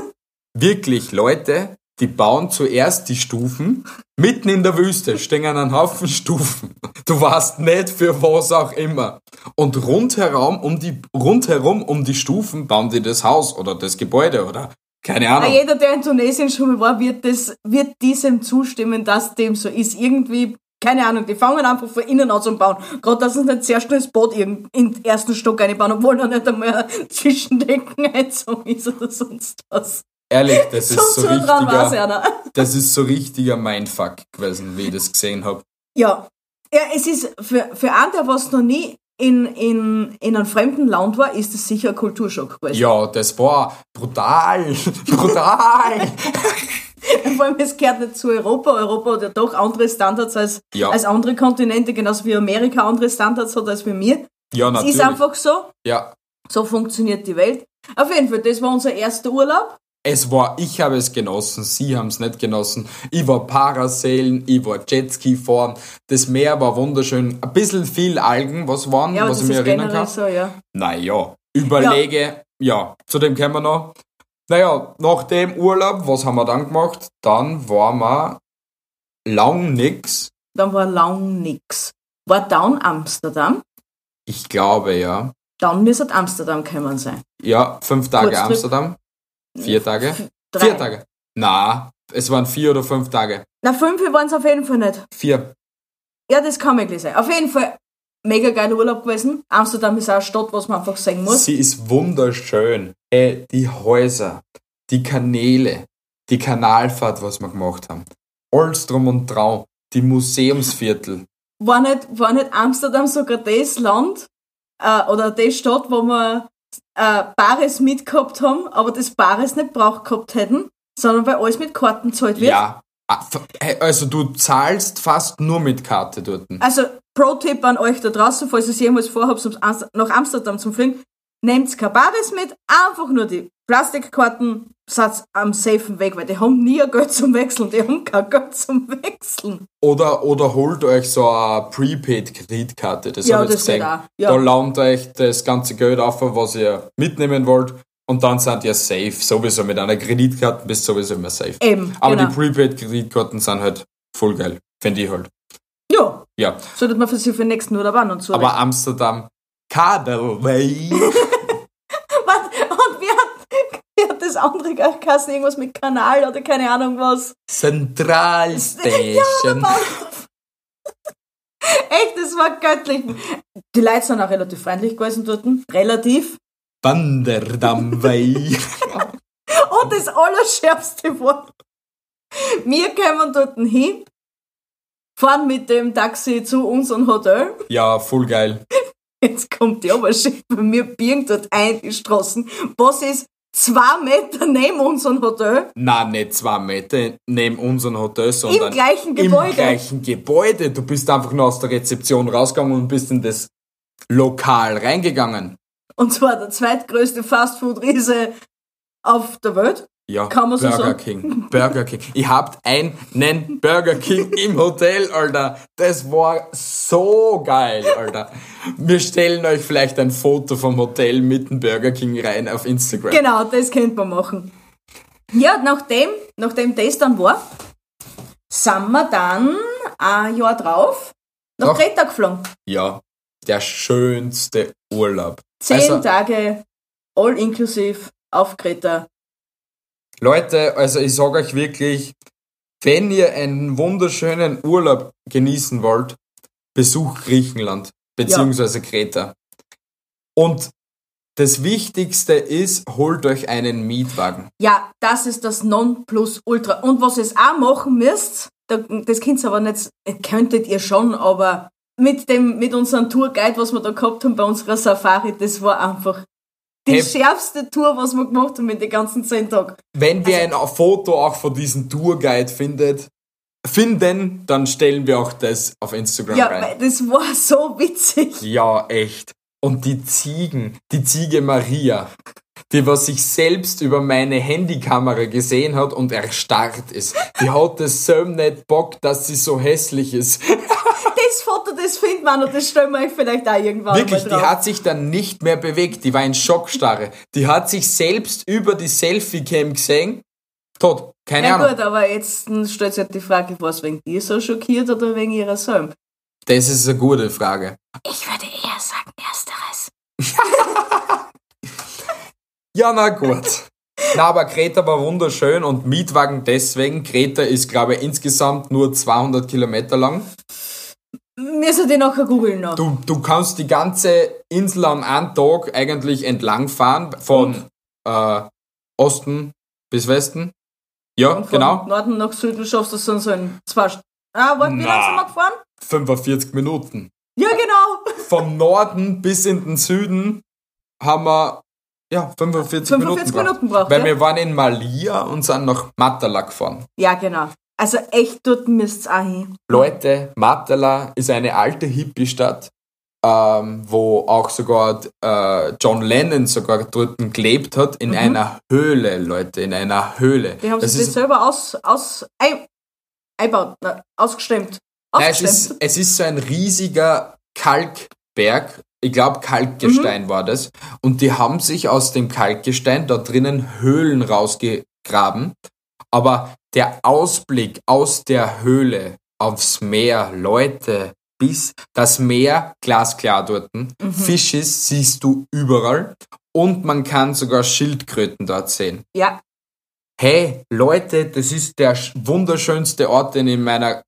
Wirklich, Leute, die bauen zuerst die Stufen, mitten in der Wüste stehen einen Haufen Stufen. Du weißt nicht für was auch immer. Und rundherum um die, rundherum um die Stufen bauen die das Haus oder das Gebäude oder keine Na, Ahnung. jeder, der in Tunesien schon mal war, wird, das, wird diesem zustimmen, dass dem so ist. Irgendwie, keine Ahnung, die fangen einfach von innen an zu bauen. Gerade, dass sie nicht sehr schnell das Boot in den ersten Stock einbauen, obwohl noch nicht einmal Zwischendecken einzogen ist oder sonst was. Ehrlich, das ist so richtiger, das ist so richtiger Mindfuck gewesen, wie ich das gesehen habe. Ja. Ja, es ist, für, für einen, der was noch nie in, in, in einem fremden Land war, ist es sicher ein Kulturschock gewesen. Ja, das war brutal, brutal. Vor allem, es gehört nicht zu Europa. Europa hat ja doch andere Standards als, Ja. als andere Kontinente, genauso wie Amerika andere Standards hat als wir mir. Ja, Es natürlich. ist einfach so. ja, So funktioniert die Welt. Auf jeden Fall, das war unser erster Urlaub. Es war, ich habe es genossen, sie haben es nicht genossen. Ich war Parasailen, ich war Jetski fahren. Das Meer war wunderschön. Ein bisschen viel Algen, was waren, Ja, was ich mir erinnern kann. so, ja. Naja, überlege, ja. zu dem kommen wir noch. Naja, nach dem Urlaub, was haben wir dann gemacht? Dann waren wir lang nix. Dann war lang nix. War dann Amsterdam, Ich glaube, ja. dann müsste Amsterdam gekommen sein. Ja, fünf Tage Kurztrip. Amsterdam. Vier Tage? Drei. Vier Tage. Na, es waren vier oder fünf Tage. Na, fünf waren es auf jeden Fall nicht. Vier. Ja, das kann möglich sein. Auf jeden Fall mega geiler Urlaub gewesen. Amsterdam ist auch eine Stadt, was man einfach sehen muss. Sie ist wunderschön. Ey, die Häuser, die Kanäle, die Kanalfahrt, was wir gemacht haben. Alles drum und drau. Die Museumsviertel. War nicht, war nicht Amsterdam sogar das Land äh, oder die Stadt, wo wir äh, Bares mitgehabt haben, aber das Bares nicht braucht gehabt hätten, sondern weil alles mit Karten zahlt wird. Ja. Ah, Also du zahlst fast nur mit Karte dort. Also, Pro-Tipp an euch da draußen, falls ihr es jemals vorhabt, nach Amsterdam zu fliegen, nehmt kein Bares mit, einfach nur die Plastikkarten, seid am safen Weg, weil die haben nie ein Geld zum Wechseln, die haben kein Geld zum Wechseln. Oder, oder holt euch so eine Prepaid-Kreditkarte. Das Ja, hab ich das gesehen. auch, ja. Da launt euch das ganze Geld auf, was ihr mitnehmen wollt. Und dann seid ihr safe. Sowieso mit einer Kreditkarte bist du sowieso immer safe. Eben, Aber genau. die Prepaid-Kreditkarten sind halt voll geil. Finde ich halt. Ja, Ja. sollte man für sich für den nächsten Urlaub auch noch zu. Aber Amsterdam, Kadelway. Was? Und wie hat, wie hat das andere geheißen? Irgendwas mit Kanal oder keine Ahnung was? Zentralstation. Echt, das war göttlich. Die Leute sind auch relativ freundlich gewesen dort. Relativ. Banderdamway. Und das Allerschärfste war, wir kommen dort hin, fahren mit dem Taxi zu unserem Hotel. ja, voll geil. Jetzt kommt die Oberschicht bei mir, biegen dort ein die Straßen. Was ist zwei Meter neben unserem Hotel? Na, nicht zwei Meter neben unserem Hotel, sondern Im gleichen Gebäude. Im gleichen Gebäude. Du bist einfach nur aus der Rezeption rausgegangen und bist in das Lokal reingegangen. Und zwar der zweitgrößte Fastfood-Riese auf der Welt. Ja, Kann man so Burger sagen? King. Burger King. Ihr habt einen Burger King im Hotel, Alter. Das war so geil, Alter. Wir stellen euch vielleicht ein Foto vom Hotel mit dem Burger King rein auf Instagram. Genau, das könnte man machen. Ja, nachdem, nachdem das dann war, sind wir dann ein Jahr drauf nach Doch. Kreta geflogen. Ja, der schönste Urlaub. Zehn Also- Tage, all inclusive, auf Kreta. Leute, also ich sage euch wirklich, wenn ihr einen wunderschönen Urlaub genießen wollt, besucht Griechenland beziehungsweise Kreta. Und das Wichtigste ist, holt euch einen Mietwagen. Ja, das ist das Nonplusultra. Und was ihr auch machen müsst, da- das könnt ihr aber nicht, könntet ihr schon, aber mit dem, mit unserem Tourguide, was wir da gehabt haben bei unserer Safari, das war einfach die Hey. schärfste Tour, was wir gemacht haben in den ganzen zehn Tagen. Wenn wir ein Foto auch von diesem Tourguide findet, finden, dann stellen wir auch das auf Instagram Ja, rein. weil das war so witzig. Ja, echt. Und die Ziegen, die Ziege Maria, die was sich selbst über meine Handykamera gesehen hat und erstarrt ist. Die hat es so nicht Bock, dass sie so hässlich ist. Das Foto, das finden wir noch, das stellen wir euch vielleicht auch irgendwann Wirklich, mal die drauf. hat sich dann nicht mehr bewegt. Die war in Schockstarre. Die hat sich selbst über die Selfie-Cam gesehen. Tot. Keine ja Ahnung. gut, aber jetzt stellt sich halt die Frage, was wegen dir so schockiert oder wegen ihrer selben? Das ist eine gute Frage. Ich würde eher sagen, ersteres. Ja, na gut. Na, aber Kreta war wunderschön und Mietwagen deswegen. Kreta ist, glaube ich, insgesamt nur 200 Kilometer lang. Müssen die nachher googeln noch. Du, du kannst die ganze Insel an einem Tag eigentlich entlangfahren, von äh, Osten bis Westen. Ja, Und von genau. Norden nach Süden schaffst du es dann so in zwei Stunden. Ah, warte, wie lange sind wir gefahren? 45 Minuten. Ja, genau. Vom Norden bis in den Süden haben wir ja, 45, 45 Minuten, Minuten braucht, Weil ja? wir waren in Malia und sind nach Matala gefahren. Ja, genau. Also echt, dort müsst ihr auch hin. Leute, Matala ist eine alte Hippie-Stadt. ähm, wo auch sogar äh, John Lennon sogar dort gelebt hat, in einer Höhle, Leute, in einer Höhle. Die haben Das sich das selber aus, aus, ei, einbaut, na, ausgestemmt. Nein, es, ist, es ist so ein riesiger Kalkberg. Ich glaube, Kalkgestein war das. Und die haben sich aus dem Kalkgestein da drinnen Höhlen rausgegraben. Aber der Ausblick aus der Höhle aufs Meer, Leute, bis das Meer glasklar dort. Fischis siehst du überall. Und man kann sogar Schildkröten dort sehen. ja, Hey, Leute, das ist der sch- wunderschönste Ort, den ich in meiner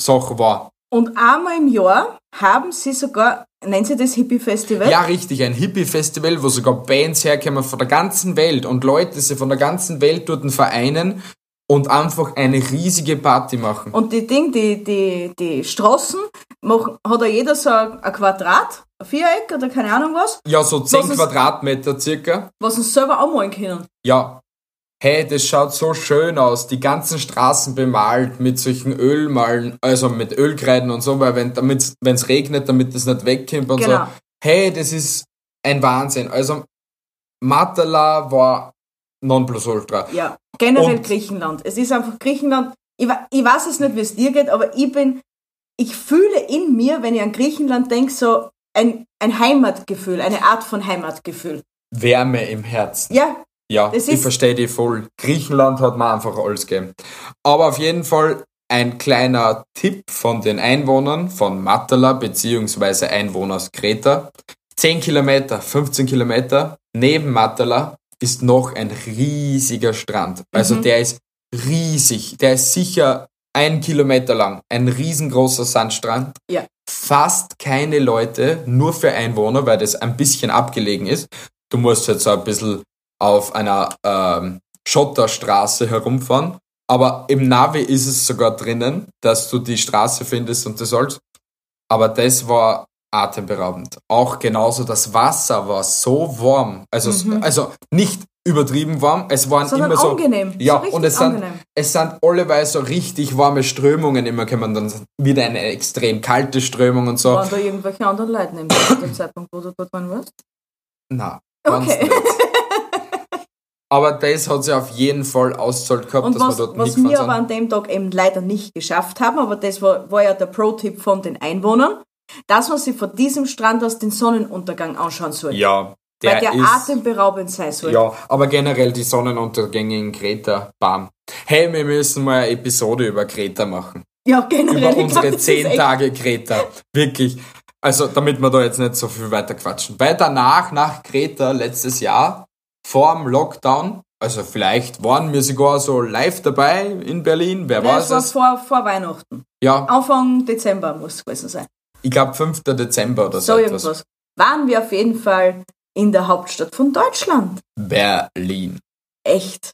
Sache war. und einmal im Jahr haben sie sogar, nennen sie das Hippie-Festival? Ja, richtig, ein Hippie-Festival, wo sogar Bands herkommen von der ganzen Welt und Leute sich von der ganzen Welt dort vereinen und einfach eine riesige Party machen. Und die Ding, die, die, die Straßen, machen, hat ja jeder so ein Quadrat, ein Viereck oder keine Ahnung was, Ja, so 10 Was Quadratmeter circa. was sie selber anmalen können. Ja. Hey, das schaut so schön aus. Die ganzen Straßen bemalt mit solchen Ölmalen, also mit Ölkreiden und so, weil wenn es regnet, damit es nicht wegkommt und Genau. so. Hey, das ist ein Wahnsinn. Also Matala war Nonplusultra. Ja, generell Und- Griechenland. Es ist einfach Griechenland. Ich, ich weiß es nicht, wie es dir geht, aber ich bin, ich fühle in mir, wenn ich an Griechenland denke, so ein, ein Heimatgefühl, eine Art von Heimatgefühl. Wärme im Herzen. Ja, Ja, ich verstehe die voll. Griechenland hat mir einfach alles gegeben. Aber auf jeden Fall ein kleiner Tipp von den Einwohnern von Matala beziehungsweise Einwohners Kreta. 10 Kilometer, 15 Kilometer neben Matala ist noch ein riesiger Strand. Also Mhm. der ist riesig. Der ist sicher ein Kilometer lang. Ein riesengroßer Sandstrand. Ja. Fast keine Leute, nur für Einwohner, weil das ein bisschen abgelegen ist. Du musst jetzt so ein bisschen auf einer ähm, Schotterstraße herumfahren. Aber im Navi ist es sogar drinnen, dass du die Straße findest und das alles. Aber das war atemberaubend. Auch genauso das Wasser war so warm. Also, also nicht übertrieben warm, es waren Mhm. sondern immer so. angenehm. Ja, so und es sind, angenehm. es sind alleweil so richtig warme Strömungen immer kommen, dann wieder eine extrem kalte Strömung und so. Waren da irgendwelche anderen Leute neben zu dem Zeitpunkt, wo du dort waren warst? Na, ganz Okay. nicht. Aber das hat sich auf jeden Fall auszahlt gehabt, Und dass was, wir dort was mitgefahren wir aber an dem Tag eben leider nicht geschafft haben, aber das war, war ja der Pro-Tipp von den Einwohnern, dass man sich von diesem Strand aus den Sonnenuntergang anschauen soll. Ja, weil der, der ist... atemberaubend sein soll. Ja, aber generell die Sonnenuntergänge in Kreta, bam. Hey, wir müssen mal eine Episode über Kreta machen. Ja, generell. Über unsere das zehn Tage Kreta. Wirklich. Also, damit wir da jetzt nicht so viel weiter quatschen. Weil danach, nach Kreta, letztes Jahr, vor dem Lockdown, also vielleicht waren wir sogar so live dabei in Berlin, wer Nein, weiß es war es? vor, vor Weihnachten. Ja, Anfang Dezember muss es gewesen sein. Ich glaube 5. Dezember oder so, So etwas. irgendwas. Waren wir auf jeden Fall in der Hauptstadt von Deutschland. Berlin. Echt.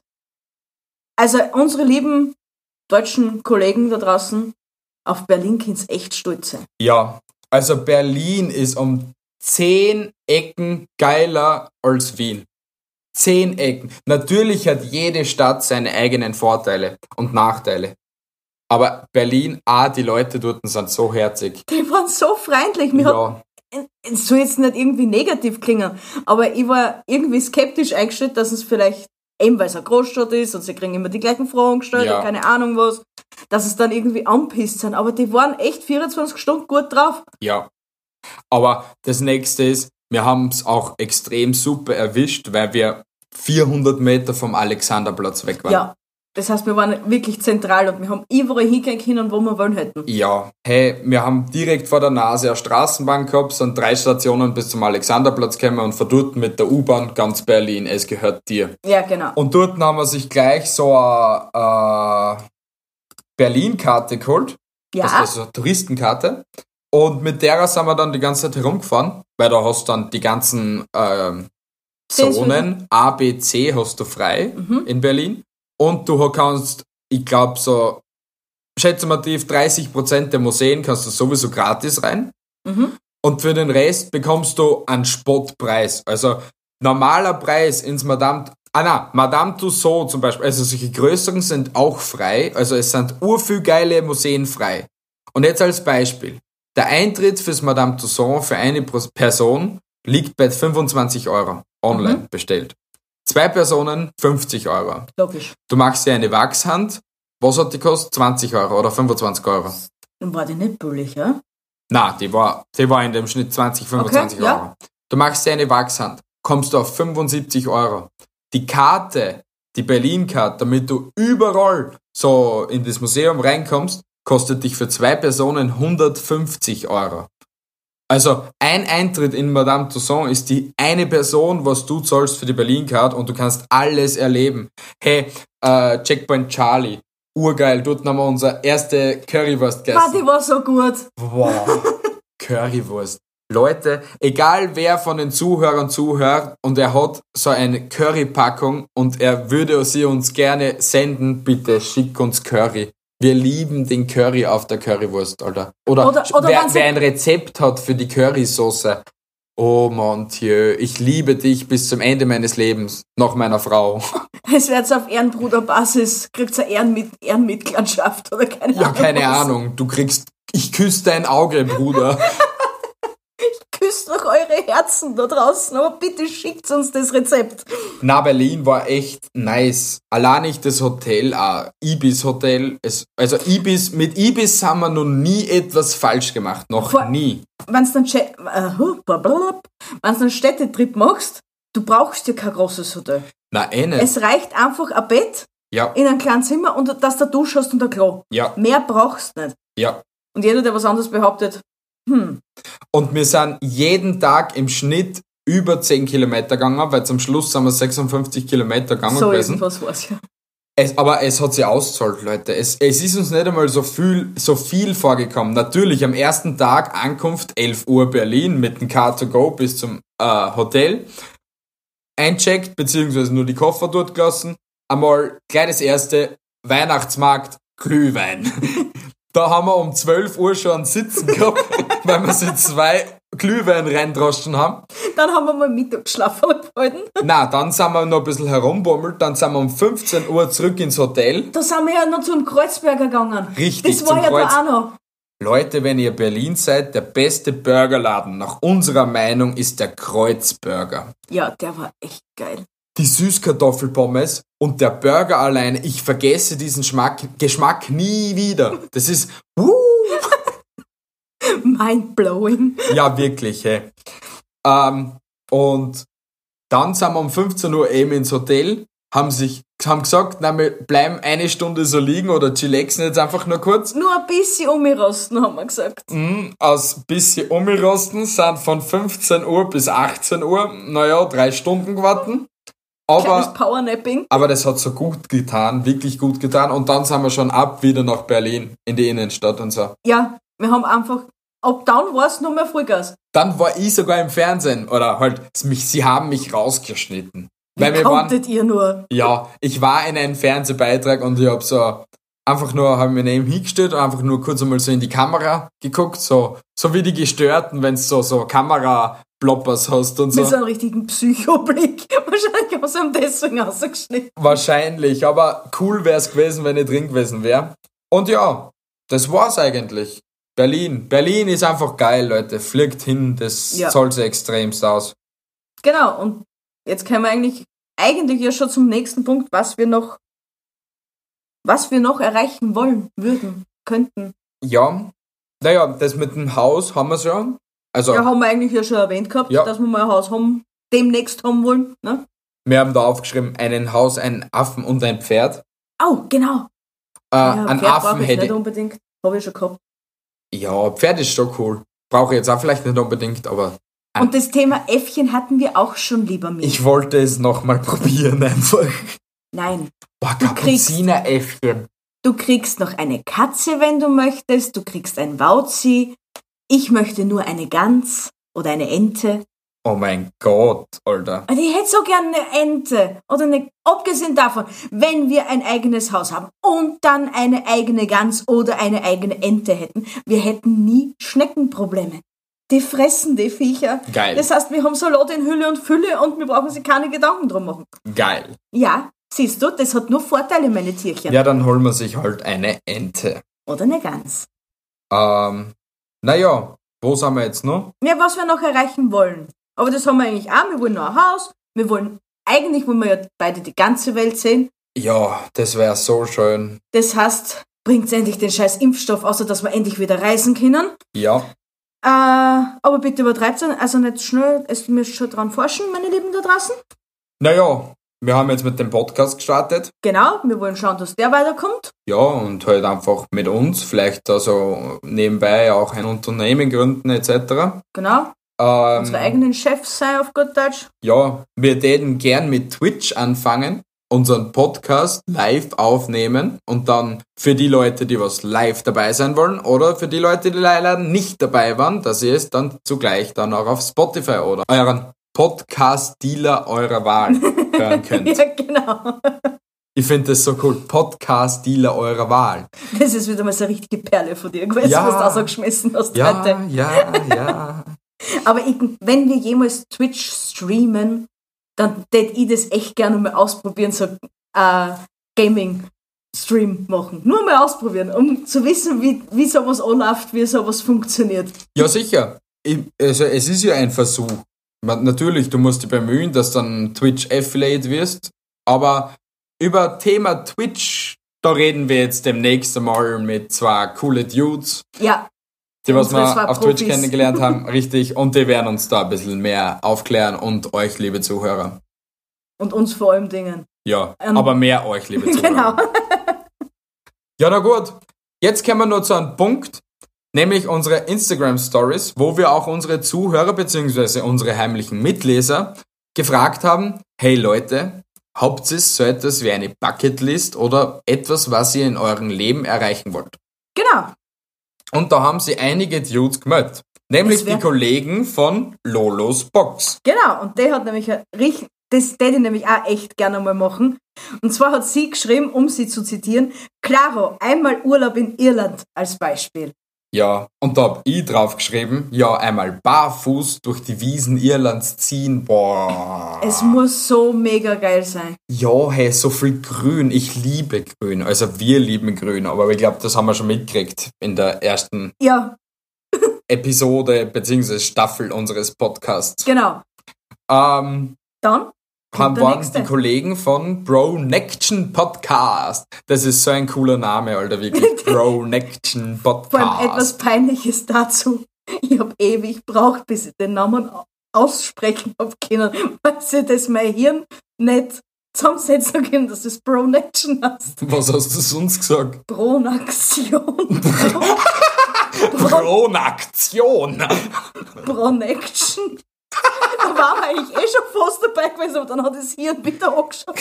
Also unsere lieben deutschen Kollegen da draußen, auf Berlin können echt stolz sein. Ja, also Berlin ist um zehn Ecken geiler als Wien. Zehn Ecken. Natürlich hat jede Stadt seine eigenen Vorteile und Nachteile. Aber Berlin, ah, die Leute dort sind so herzig. Die waren so freundlich. Mir hat, Ja, es soll jetzt nicht irgendwie negativ klingen, aber ich war irgendwie skeptisch eingestellt, dass es vielleicht, eben weil es eine Großstadt ist und sie kriegen immer die gleichen Fragen gestellt Ja. und keine Ahnung was, dass es dann irgendwie anpisst sind. Aber die waren echt 24 Stunden gut drauf. ja. Aber das nächste ist, wir haben es auch extrem super erwischt, weil wir 400 Meter vom Alexanderplatz weg waren. Ja. Das heißt, wir waren wirklich zentral und wir haben überall hingehen können, wo wir wollen hätten. Ja, hey, wir haben direkt vor der Nase eine Straßenbahn gehabt, sind drei Stationen bis zum Alexanderplatz gekommen und von dort mit der U-Bahn ganz Berlin, es gehört dir. Ja, genau. Und dort haben wir sich gleich so eine, Berlin-Karte geholt, Ja, das ist so eine Touristenkarte. Und mit der sind wir dann die ganze Zeit herumgefahren, weil da hast du dann die ganzen ähm, Zonen, A, B, C hast du frei Mhm. in Berlin. Und du kannst, ich glaube so, schätze mal tief, 30% der Museen kannst du sowieso gratis rein. Mhm. Und für den Rest bekommst du einen Spottpreis. Also normaler Preis ins Madame, ah na, Madame Tussauds zum Beispiel, also solche größeren sind auch frei. Also es sind urviel geile Museen frei. Und jetzt als Beispiel. Der Eintritt fürs Madame Tussauds für eine Person liegt bei 25 Euro online Mhm. bestellt. Zwei Personen 50 Euro. Logisch. Du machst dir eine Wachshand. Was hat die kostet? 20 Euro oder 25 Euro? Dann war die nicht billig, ja? Na, die war, die war in dem Schnitt 20, 25 Okay, ja. Euro. Du machst dir eine Wachshand, kommst du auf 75 Euro. Die Karte, die Berlin-Karte, damit du überall so in das Museum reinkommst, kostet dich für zwei Personen 150 Euro. Also ein Eintritt in Madame Tussauds ist die eine Person, was du zahlst für die Berlin-Card und du kannst alles erleben. Hey, äh, Checkpoint Charlie, urgeil, dort haben wir unsere erste Currywurst gegessen. Ah, die war so gut. Wow. Currywurst. Leute, egal wer von den Zuhörern zuhört und er hat so eine Currypackung und er würde sie uns gerne senden, bitte schick uns Curry. Wir lieben den Curry auf der Currywurst, Alter. Oder, Oder- oder wer, wer ein Rezept hat für die Currysoße. Oh mon Dieu, ich liebe dich bis zum Ende meines Lebens. Nach meiner Frau. Es wird auf Ehrenbruderbasis, kriegt eine Ehrenmit Ehrenmitgliedschaft oder keine Ja, Ahnung. keine was. Ahnung. Du kriegst, ich küsse dein Auge, Bruder. Küsst noch eure Herzen da draußen, aber bitte schickt uns das Rezept. Na, Berlin war echt nice. Allein nicht das Hotel, auch Ibis Hotel. Es, also Ibis, mit Ibis haben wir noch nie etwas falsch gemacht. Noch Vor- nie. Wenn du dann, Stä- äh, Städtetrip machst, du brauchst ja kein großes Hotel. Na, eh nicht. Es reicht einfach ein Bett Ja, in einem kleinen Zimmer und dass du Dusche hast und ein Klo. ja, Mehr brauchst du nicht. ja. Und jeder, der was anderes behauptet, hm, Und wir sind jeden Tag im Schnitt über 10 Kilometer gegangen, weil zum Schluss sind wir 56 Kilometer gegangen so gewesen. irgendwas war's ja. Es, aber es hat sich ausgezahlt, Leute. Es, es ist uns nicht einmal so viel, so viel vorgekommen. Natürlich am ersten Tag Ankunft 11 Uhr Berlin mit dem Car to go bis zum äh, Hotel. Eincheckt, beziehungsweise nur die Koffer dort gelassen. Einmal das erste Weihnachtsmarkt Glühwein. da haben wir um 12 Uhr schon Sitzen gehabt, weil wir sie zwei Glühwein reindroschen haben. Dann haben wir mal Mittagsschlaf gehalten. Na, dann sind wir noch ein bisschen herumbummelt, dann sind wir um 15 Uhr zurück ins Hotel. Da sind wir ja noch zum Kreuzberger gegangen. Richtig, Das war zum ja Kreuz- da auch noch. Leute, wenn ihr Berlin seid, der beste Burgerladen nach unserer Meinung ist der Kreuzburger. Ja, der war echt geil. Die Süßkartoffelpommes und der Burger alleine, ich vergesse diesen Schmack, Geschmack nie wieder. Das ist, uh, Mindblowing. ja wirklich, hey. Ähm, und dann sind wir um 15 Uhr eben ins Hotel, haben sich, haben gesagt, na, wir bleiben eine Stunde so liegen oder chillaxen jetzt einfach nur kurz. Nur ein bisschen umrosten, haben wir gesagt. Mhm, aus bisschen umrosten sind von 15 Uhr bis 18 Uhr, naja, drei Stunden gewartet. Aber, Powernapping. aber das hat so gut getan, wirklich gut getan. Und dann sind wir schon ab wieder nach Berlin, in die Innenstadt und so. Ja, wir haben einfach, ab dann war es nur mehr Vollgas. Dann war ich sogar im Fernsehen, oder halt, mich, sie haben mich rausgeschnitten. Weil Wie konntet ihr nur? ja, ich war in einem Fernsehbeitrag und ich hab so einfach nur, hab mir neben hingestellt und einfach nur kurz einmal so in die Kamera geguckt, so, so wie die Gestörten, wenn's so, so Kamera-Bloppers hast und so. Mit so einem richtigen Psychoblick. Wahrscheinlich haben sie ihn deswegen rausgeschnitten. Wahrscheinlich, aber cool wär's gewesen, wenn ich drin gewesen wäre. Und ja, das war's eigentlich. Berlin. Berlin ist einfach geil, Leute. Fliegt hin, das Ja. soll so extremst aus. Genau, und jetzt können wir eigentlich, eigentlich ja schon zum nächsten Punkt, was wir noch, was wir noch erreichen wollen, würden, könnten. Ja, naja, das mit dem Haus haben wir schon. Also, Ja, haben wir eigentlich ja schon erwähnt gehabt, Ja. dass wir mal ein Haus haben, demnächst haben wollen. Ne? wir haben da aufgeschrieben, ein Haus, ein Affen und ein Pferd. Oh, genau. Äh, Ja, ein Pferd Affen brauche ich hätte nicht unbedingt. Habe ich schon gehabt. Ja, Pferd ist schon cool. Brauche ich jetzt auch vielleicht nicht unbedingt, aber Und das Thema Äffchen hatten wir auch schon lieber mit. ich wollte es nochmal probieren einfach. Nein. Boah, Du kriegst- Kapuzineräffchen. Du kriegst noch eine Katze, wenn du möchtest. Du kriegst ein Wauzi. Ich möchte nur eine Gans oder eine Ente. Oh mein Gott, Alter. Ich hätte so gerne eine Ente. Oder eine, abgesehen davon, wenn wir ein eigenes Haus haben und dann eine eigene Gans oder eine eigene Ente hätten, wir hätten nie Schneckenprobleme. Die fressen die Viecher. Geil. Das heißt, wir haben Salat in Hülle und Fülle und wir brauchen sich keine Gedanken drum machen. Geil. Ja, siehst du, das hat nur Vorteile, meine Tierchen. Ja, dann holen wir sich halt eine Ente. Oder eine Gans. Ähm, Naja, wo sind wir jetzt noch? Ja, was wir noch erreichen wollen. Aber das haben wir eigentlich auch. Wir wollen noch ein Haus. Wir wollen, eigentlich wollen wir ja beide die ganze Welt sehen. Ja, das wäre so schön. Das heißt, bringt endlich den scheiß Impfstoff, außer dass wir endlich wieder reisen können. Ja, Äh, aber bitte übertreibt es also nicht schnell. Es müsst schon dran forschen, meine Lieben da draußen. naja, wir haben jetzt mit dem Podcast gestartet. Genau, wir wollen schauen, dass der weiterkommt. Ja, und halt einfach mit uns, vielleicht also nebenbei auch ein Unternehmen gründen etc. Genau. Ähm, Unsere eigenen Chefs sein auf gut Deutsch. ja, wir täten gern mit Twitch anfangen, unseren Podcast live aufnehmen und dann für die Leute, die was live dabei sein wollen oder für die Leute, die leider nicht dabei waren, dass ihr es dann zugleich dann auch auf Spotify oder euren Podcast-Dealer eurer Wahl hören könnt. Ja, genau. Ich finde das so cool. Podcast-Dealer eurer Wahl. Das ist wieder mal so eine richtige Perle von dir gewesen, Ja. was du da so geschmissen hast Ja, heute. ja, ja. Aber ich, wenn wir jemals Twitch streamen, dann tät ich das echt gerne mal ausprobieren, so äh, Gaming-Stream machen. Nur mal ausprobieren, um zu wissen, wie, wie sowas anläuft, wie sowas funktioniert. Ja, sicher. Ich, also, es ist ja ein Versuch. Man, natürlich, du musst dich bemühen, dass dann Twitch Affiliate wirst, aber über Thema Twitch, da reden wir jetzt demnächst einmal mit zwei coole Dudes, Ja, die was wir auf Twitch kennengelernt haben, richtig, und die werden uns da ein bisschen mehr aufklären und euch, liebe Zuhörer. und uns vor allem Dingen. Ja, Ähm, aber mehr euch, liebe Zuhörer. Genau. Ja, na gut. Jetzt kommen wir nur zu einem Punkt, nämlich unsere Instagram Stories, wo wir auch unsere Zuhörer bzw. unsere heimlichen Mitleser gefragt haben, hey Leute, habt ihr so etwas wie eine Bucketlist oder etwas, was ihr in eurem Leben erreichen wollt? Genau. Und da haben sie einige Dudes gemeldet. Nämlich die Kollegen von Lolos Box. Genau, und der hat nämlich richtig, das hätte ich nämlich auch echt gerne mal machen. Und zwar hat sie geschrieben, um sie zu zitieren, Claro, einmal Urlaub in Irland als Beispiel. Ja, und da hab ich drauf geschrieben, ja, einmal barfuß durch die Wiesen Irlands ziehen, boah. Es muss so mega geil sein. Ja, hey, so viel Grün. Ich liebe Grün. Also wir lieben Grün, aber ich glaube, das haben wir schon mitgekriegt in der ersten Ja, Episode bzw. Staffel unseres Podcasts. genau. Ähm, Dann haben waren nächste. die Kollegen von Bro Nection Podcast. Das ist so ein cooler Name, Alter, wirklich. Bro Nection vor allem etwas Podcast. Peinliches dazu. Ich habe ewig gebraucht, bis ich den Namen au- aussprechen habe können, weil sie das mein Hirn nicht zusammensetzen können, dass das Pronaction heißt. Was hast du sonst gesagt? Pronaktion. Pronaktion. Pronaction. Wir eigentlich eh schon fast dabei gewesen, aber dann hat das Hirn wieder angeschaut.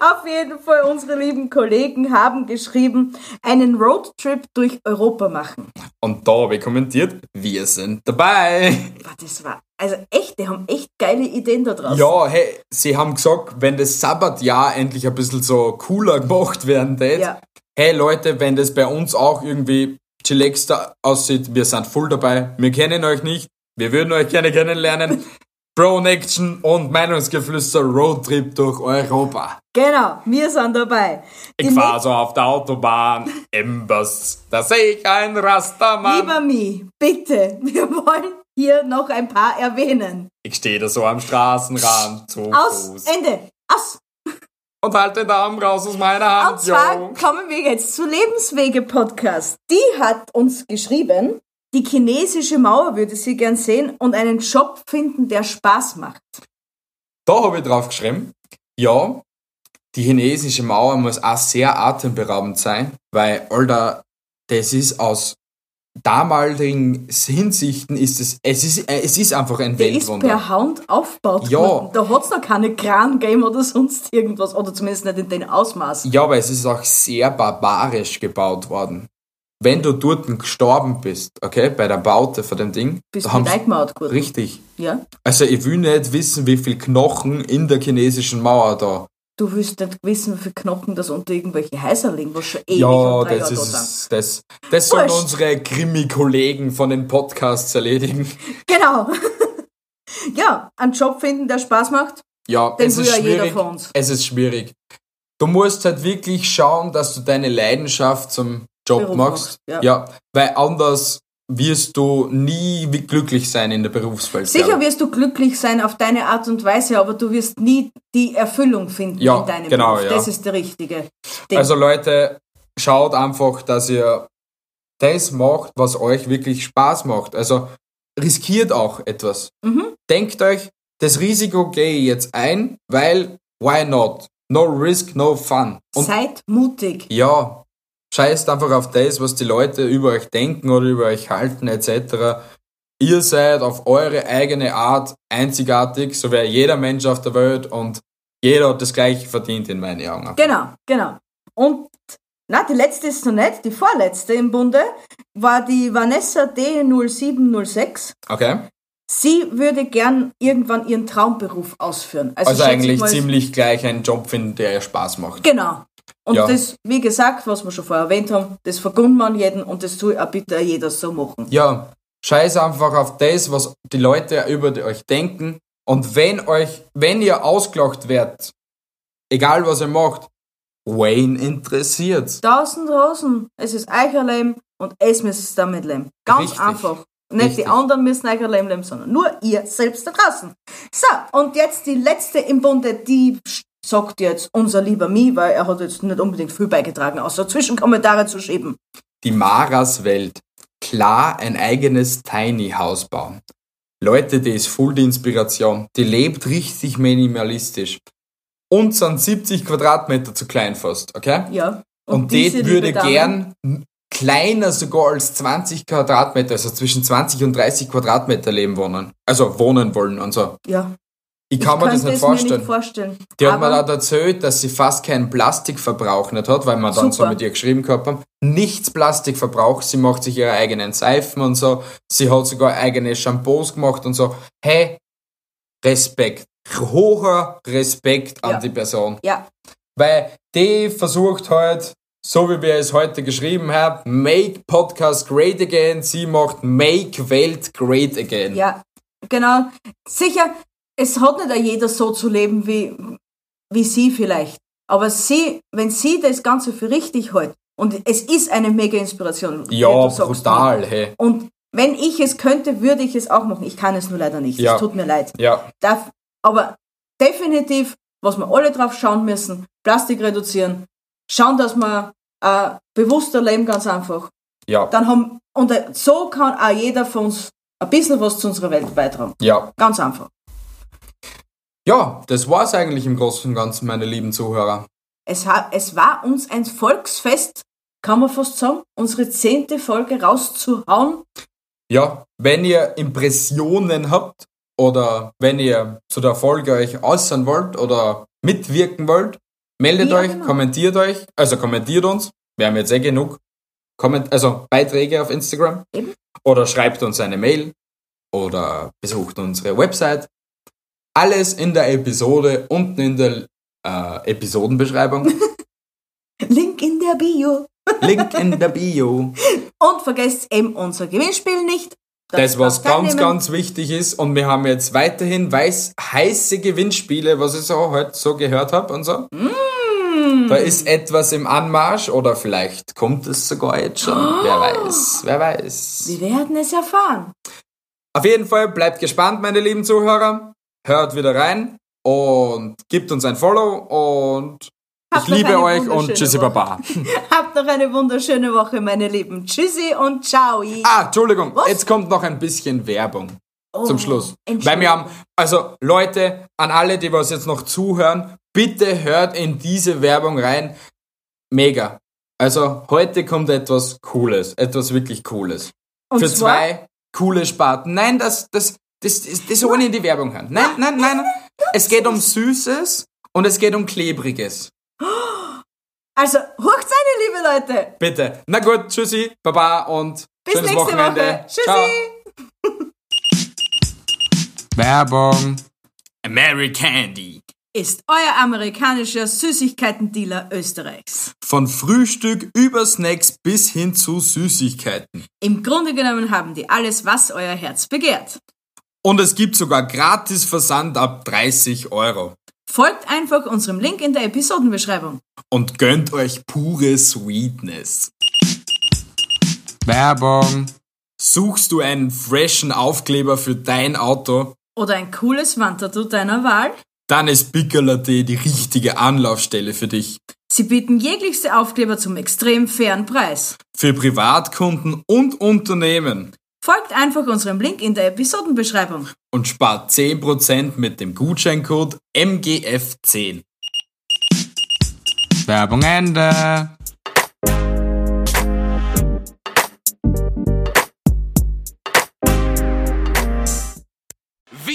Auf jeden Fall, unsere lieben Kollegen haben geschrieben, einen Roadtrip durch Europa machen. Und da habe ich kommentiert, wir sind dabei. Das war, also echt, die haben echt geile Ideen da draußen. Ja, hey, sie haben gesagt, wenn das Sabbatjahr endlich ein bisschen so cooler gemacht werden tät, Ja. hey Leute, wenn das bei uns auch irgendwie chillaxter aussieht, wir sind voll dabei, wir kennen euch nicht, wir würden euch gerne kennenlernen. Bro Action und Meinungsgeflüster Roadtrip durch Europa. Genau, wir sind dabei. Die Ich fahr so auf der Autobahn im Bus, da sehe ich ein Rastermann. Lieber Mi, bitte, wir wollen hier noch ein paar erwähnen. Ich stehe da so am Straßenrand zu Aus, Fuß Ende, aus. und halte den Arm raus aus meiner Und Hand. zwar yo. kommen wir jetzt zu Lebenswege Podcast. Die hat uns geschrieben, die chinesische Mauer würde sie gern sehen und einen Job finden, der Spaß macht. Da habe ich drauf geschrieben, ja, die chinesische Mauer muss auch sehr atemberaubend sein, weil, Alter, das ist aus damaligen Hinsichten ist es, es ist, es ist einfach ein Der ist Weltwunder. per Hand aufgebaut Ja. worden. Da hat es noch keine Kran gegeben oder sonst irgendwas. Oder zumindest nicht in den Ausmaß. Ja, aber es ist auch sehr barbarisch gebaut worden. Wenn du dort gestorben bist, okay, bei der Baute von dem Ding, Bist da du haben sie- richtig. Ja? Also ich will nicht wissen, wie viel Knochen in der chinesischen Mauer da. Du willst nicht wissen, wie viele Knochen das unter irgendwelche Häuser liegen, was schon ewig Ja, das da sind. ist das. Das sollen unsere Krimi-Kollegen von den Podcasts erledigen. Genau. ja, einen Job finden, der Spaß macht. Ja, Den es will ist ja jeder schwierig. von uns. Es ist schwierig. Du musst halt wirklich schauen, dass du deine Leidenschaft zum Job Beruf machst. machst, Ja. weil anders wirst du nie glücklich sein in der Berufswelt. Sicher wirst du glücklich sein auf deine Art und Weise, aber du wirst nie die Erfüllung finden Ja, in deinem genau, Beruf. ja. Das ist der richtige Ding. Also Leute, schaut einfach, dass ihr das macht, was euch wirklich Spaß macht. Also riskiert auch etwas. Mhm. Denkt euch, das Risiko gehe ich jetzt ein, weil why not? No risk, no fun. Und Seid mutig. ja, scheißt einfach auf das, was die Leute über euch denken oder über euch halten etc. Ihr seid auf eure eigene Art einzigartig, so wäre jeder Mensch auf der Welt und jeder hat das gleiche verdient in meinen Augen. Genau, genau. Und na, die letzte ist noch nicht, die vorletzte im Bunde war die Vanessa D0706. Okay? Sie würde gern irgendwann ihren Traumberuf ausführen. Also ich eigentlich ziemlich gleich einen Job finden, der ihr Spaß macht. Genau. Und Ja. das, wie gesagt, was wir schon vorher erwähnt haben, das vergund man jeden und das soll auch bitte jeder so machen. Ja, scheiß einfach auf das, was die Leute über euch denken. Und wenn euch, wenn ihr ausgelacht werdet, egal was ihr macht, Wayne interessiert. Tausend Rosen, es ist euer Leben und es müsst damit leben. Ganz Richtig. einfach. Nicht Richtig. die anderen müssen euer Leben leben, sondern nur ihr selbst da draußen. So, und jetzt die letzte im Bunde, die sagt jetzt unser lieber Mi, weil er hat jetzt nicht unbedingt viel beigetragen, außer Zwischenkommentare zu schieben. Die Maras Welt. Klar, ein eigenes Tiny House bauen. Leute, die ist voll die Inspiration. Die lebt richtig minimalistisch. Und sind 70 Quadratmeter zu klein fast, okay? Ja. Und, diese das würde gern kleiner sogar als 20 Quadratmeter, also zwischen 20 und 30 Quadratmeter leben wohnen. Also wohnen wollen und so. Ja. Ich kann mir das nicht vorstellen. Mir nicht vorstellen. Die hat mir da erzählt, dass sie fast keinen Plastikverbrauch nicht hat, weil wir dann so Super. mit ihr geschrieben gehabt haben. Nichts Plastikverbrauch, sie macht sich ihre eigenen Seifen und so. Sie hat sogar eigene Shampoos gemacht und so. Hey, Respekt. Hoher Respekt an Ja. die Person. Ja, Weil die versucht halt, so wie wir es heute geschrieben haben, make Podcast great again. Sie macht make Welt great again. Ja, genau. Sicher, es hat nicht jeder so zu leben wie, wie sie vielleicht. Aber sie, wenn sie das Ganze für richtig hält, und es ist eine mega Inspiration. Ja, brutal, hey. Und wenn ich es könnte, würde ich es auch machen. Ich kann es nur leider nicht. Ja. Es tut mir leid. Ja, Darf, aber definitiv, was wir alle drauf schauen müssen, Plastik reduzieren, schauen, dass wir äh, bewusster leben, ganz einfach. ja, Dann haben, und äh, so kann auch jeder von uns ein bisschen was zu unserer Welt beitragen. ja. Ganz einfach. Ja, das war's eigentlich im Großen und Ganzen, meine lieben Zuhörer. Es, ha, es war uns ein Volksfest, kann man fast sagen, unsere zehnte Folge rauszuhauen. Ja, wenn ihr Impressionen habt oder wenn ihr zu der Folge euch äußern wollt oder mitwirken wollt, meldet Ja, euch, genau. kommentiert euch, also kommentiert uns. Wir haben jetzt eh genug Komment also Beiträge auf Instagram. Eben. Oder schreibt uns eine Mail oder besucht unsere Website. Alles in der Episode unten in der äh, Episodenbeschreibung. Link in der Bio. Link in der Bio. Und vergesst eben unser Gewinnspiel nicht. Das, was ganz, ganz wichtig ist. Und wir haben jetzt weiterhin weiß, heiße Gewinnspiele, was ich so heute so gehört habe und so. Mm. Da ist etwas im Anmarsch oder vielleicht kommt es sogar jetzt schon. Wer weiß, wer weiß. Wir werden es erfahren. Auf jeden Fall bleibt gespannt, meine lieben Zuhörer. Hört wieder rein und gibt uns ein Follow und Habt ich liebe euch und tschüssi Woche. baba. Habt noch eine wunderschöne Woche, meine Lieben. Tschüssi und ciao. Ah, Entschuldigung, Was? jetzt kommt noch ein bisschen Werbung. zum Oh, Schluss. Entschuldigung. Weil wir haben, also Leute, an alle, die was jetzt noch zuhören, bitte hört in diese Werbung rein. Mega. Also heute kommt etwas Cooles, etwas wirklich Cooles. Und Für zwar- zwei coole Sparten. Nein, das, das, das, das, das ohne in die Werbung hören. Nein, nein, nein. nein. Es geht um Süßes und es geht um Klebriges. Also, hocht seine, liebe Leute. Bitte. Na gut, tschüssi, baba und Bis schönes nächste Wochenende. Woche. Tschüssi. Ciao. Werbung. Americandy. Ist euer amerikanischer Süßigkeitendealer Österreichs. Von Frühstück über Snacks bis hin zu Süßigkeiten. Im Grunde genommen haben die alles, was euer Herz begehrt. Und es gibt sogar gratis Versand ab 30 Euro. Folgt einfach unserem Link in der Episodenbeschreibung. Und gönnt euch pure Sweetness. Werbung. Suchst du einen freshen Aufkleber für dein Auto? Oder ein cooles Wandtattoo deiner Wahl? Dann ist Piccola.at die richtige Anlaufstelle für dich. Sie bieten jeglichste Aufkleber zum extrem fairen Preis. Für Privatkunden und Unternehmen. Folgt einfach unserem Link in der Episodenbeschreibung. Und spart 10% mit dem Gutscheincode MGF10. Werbung Ende.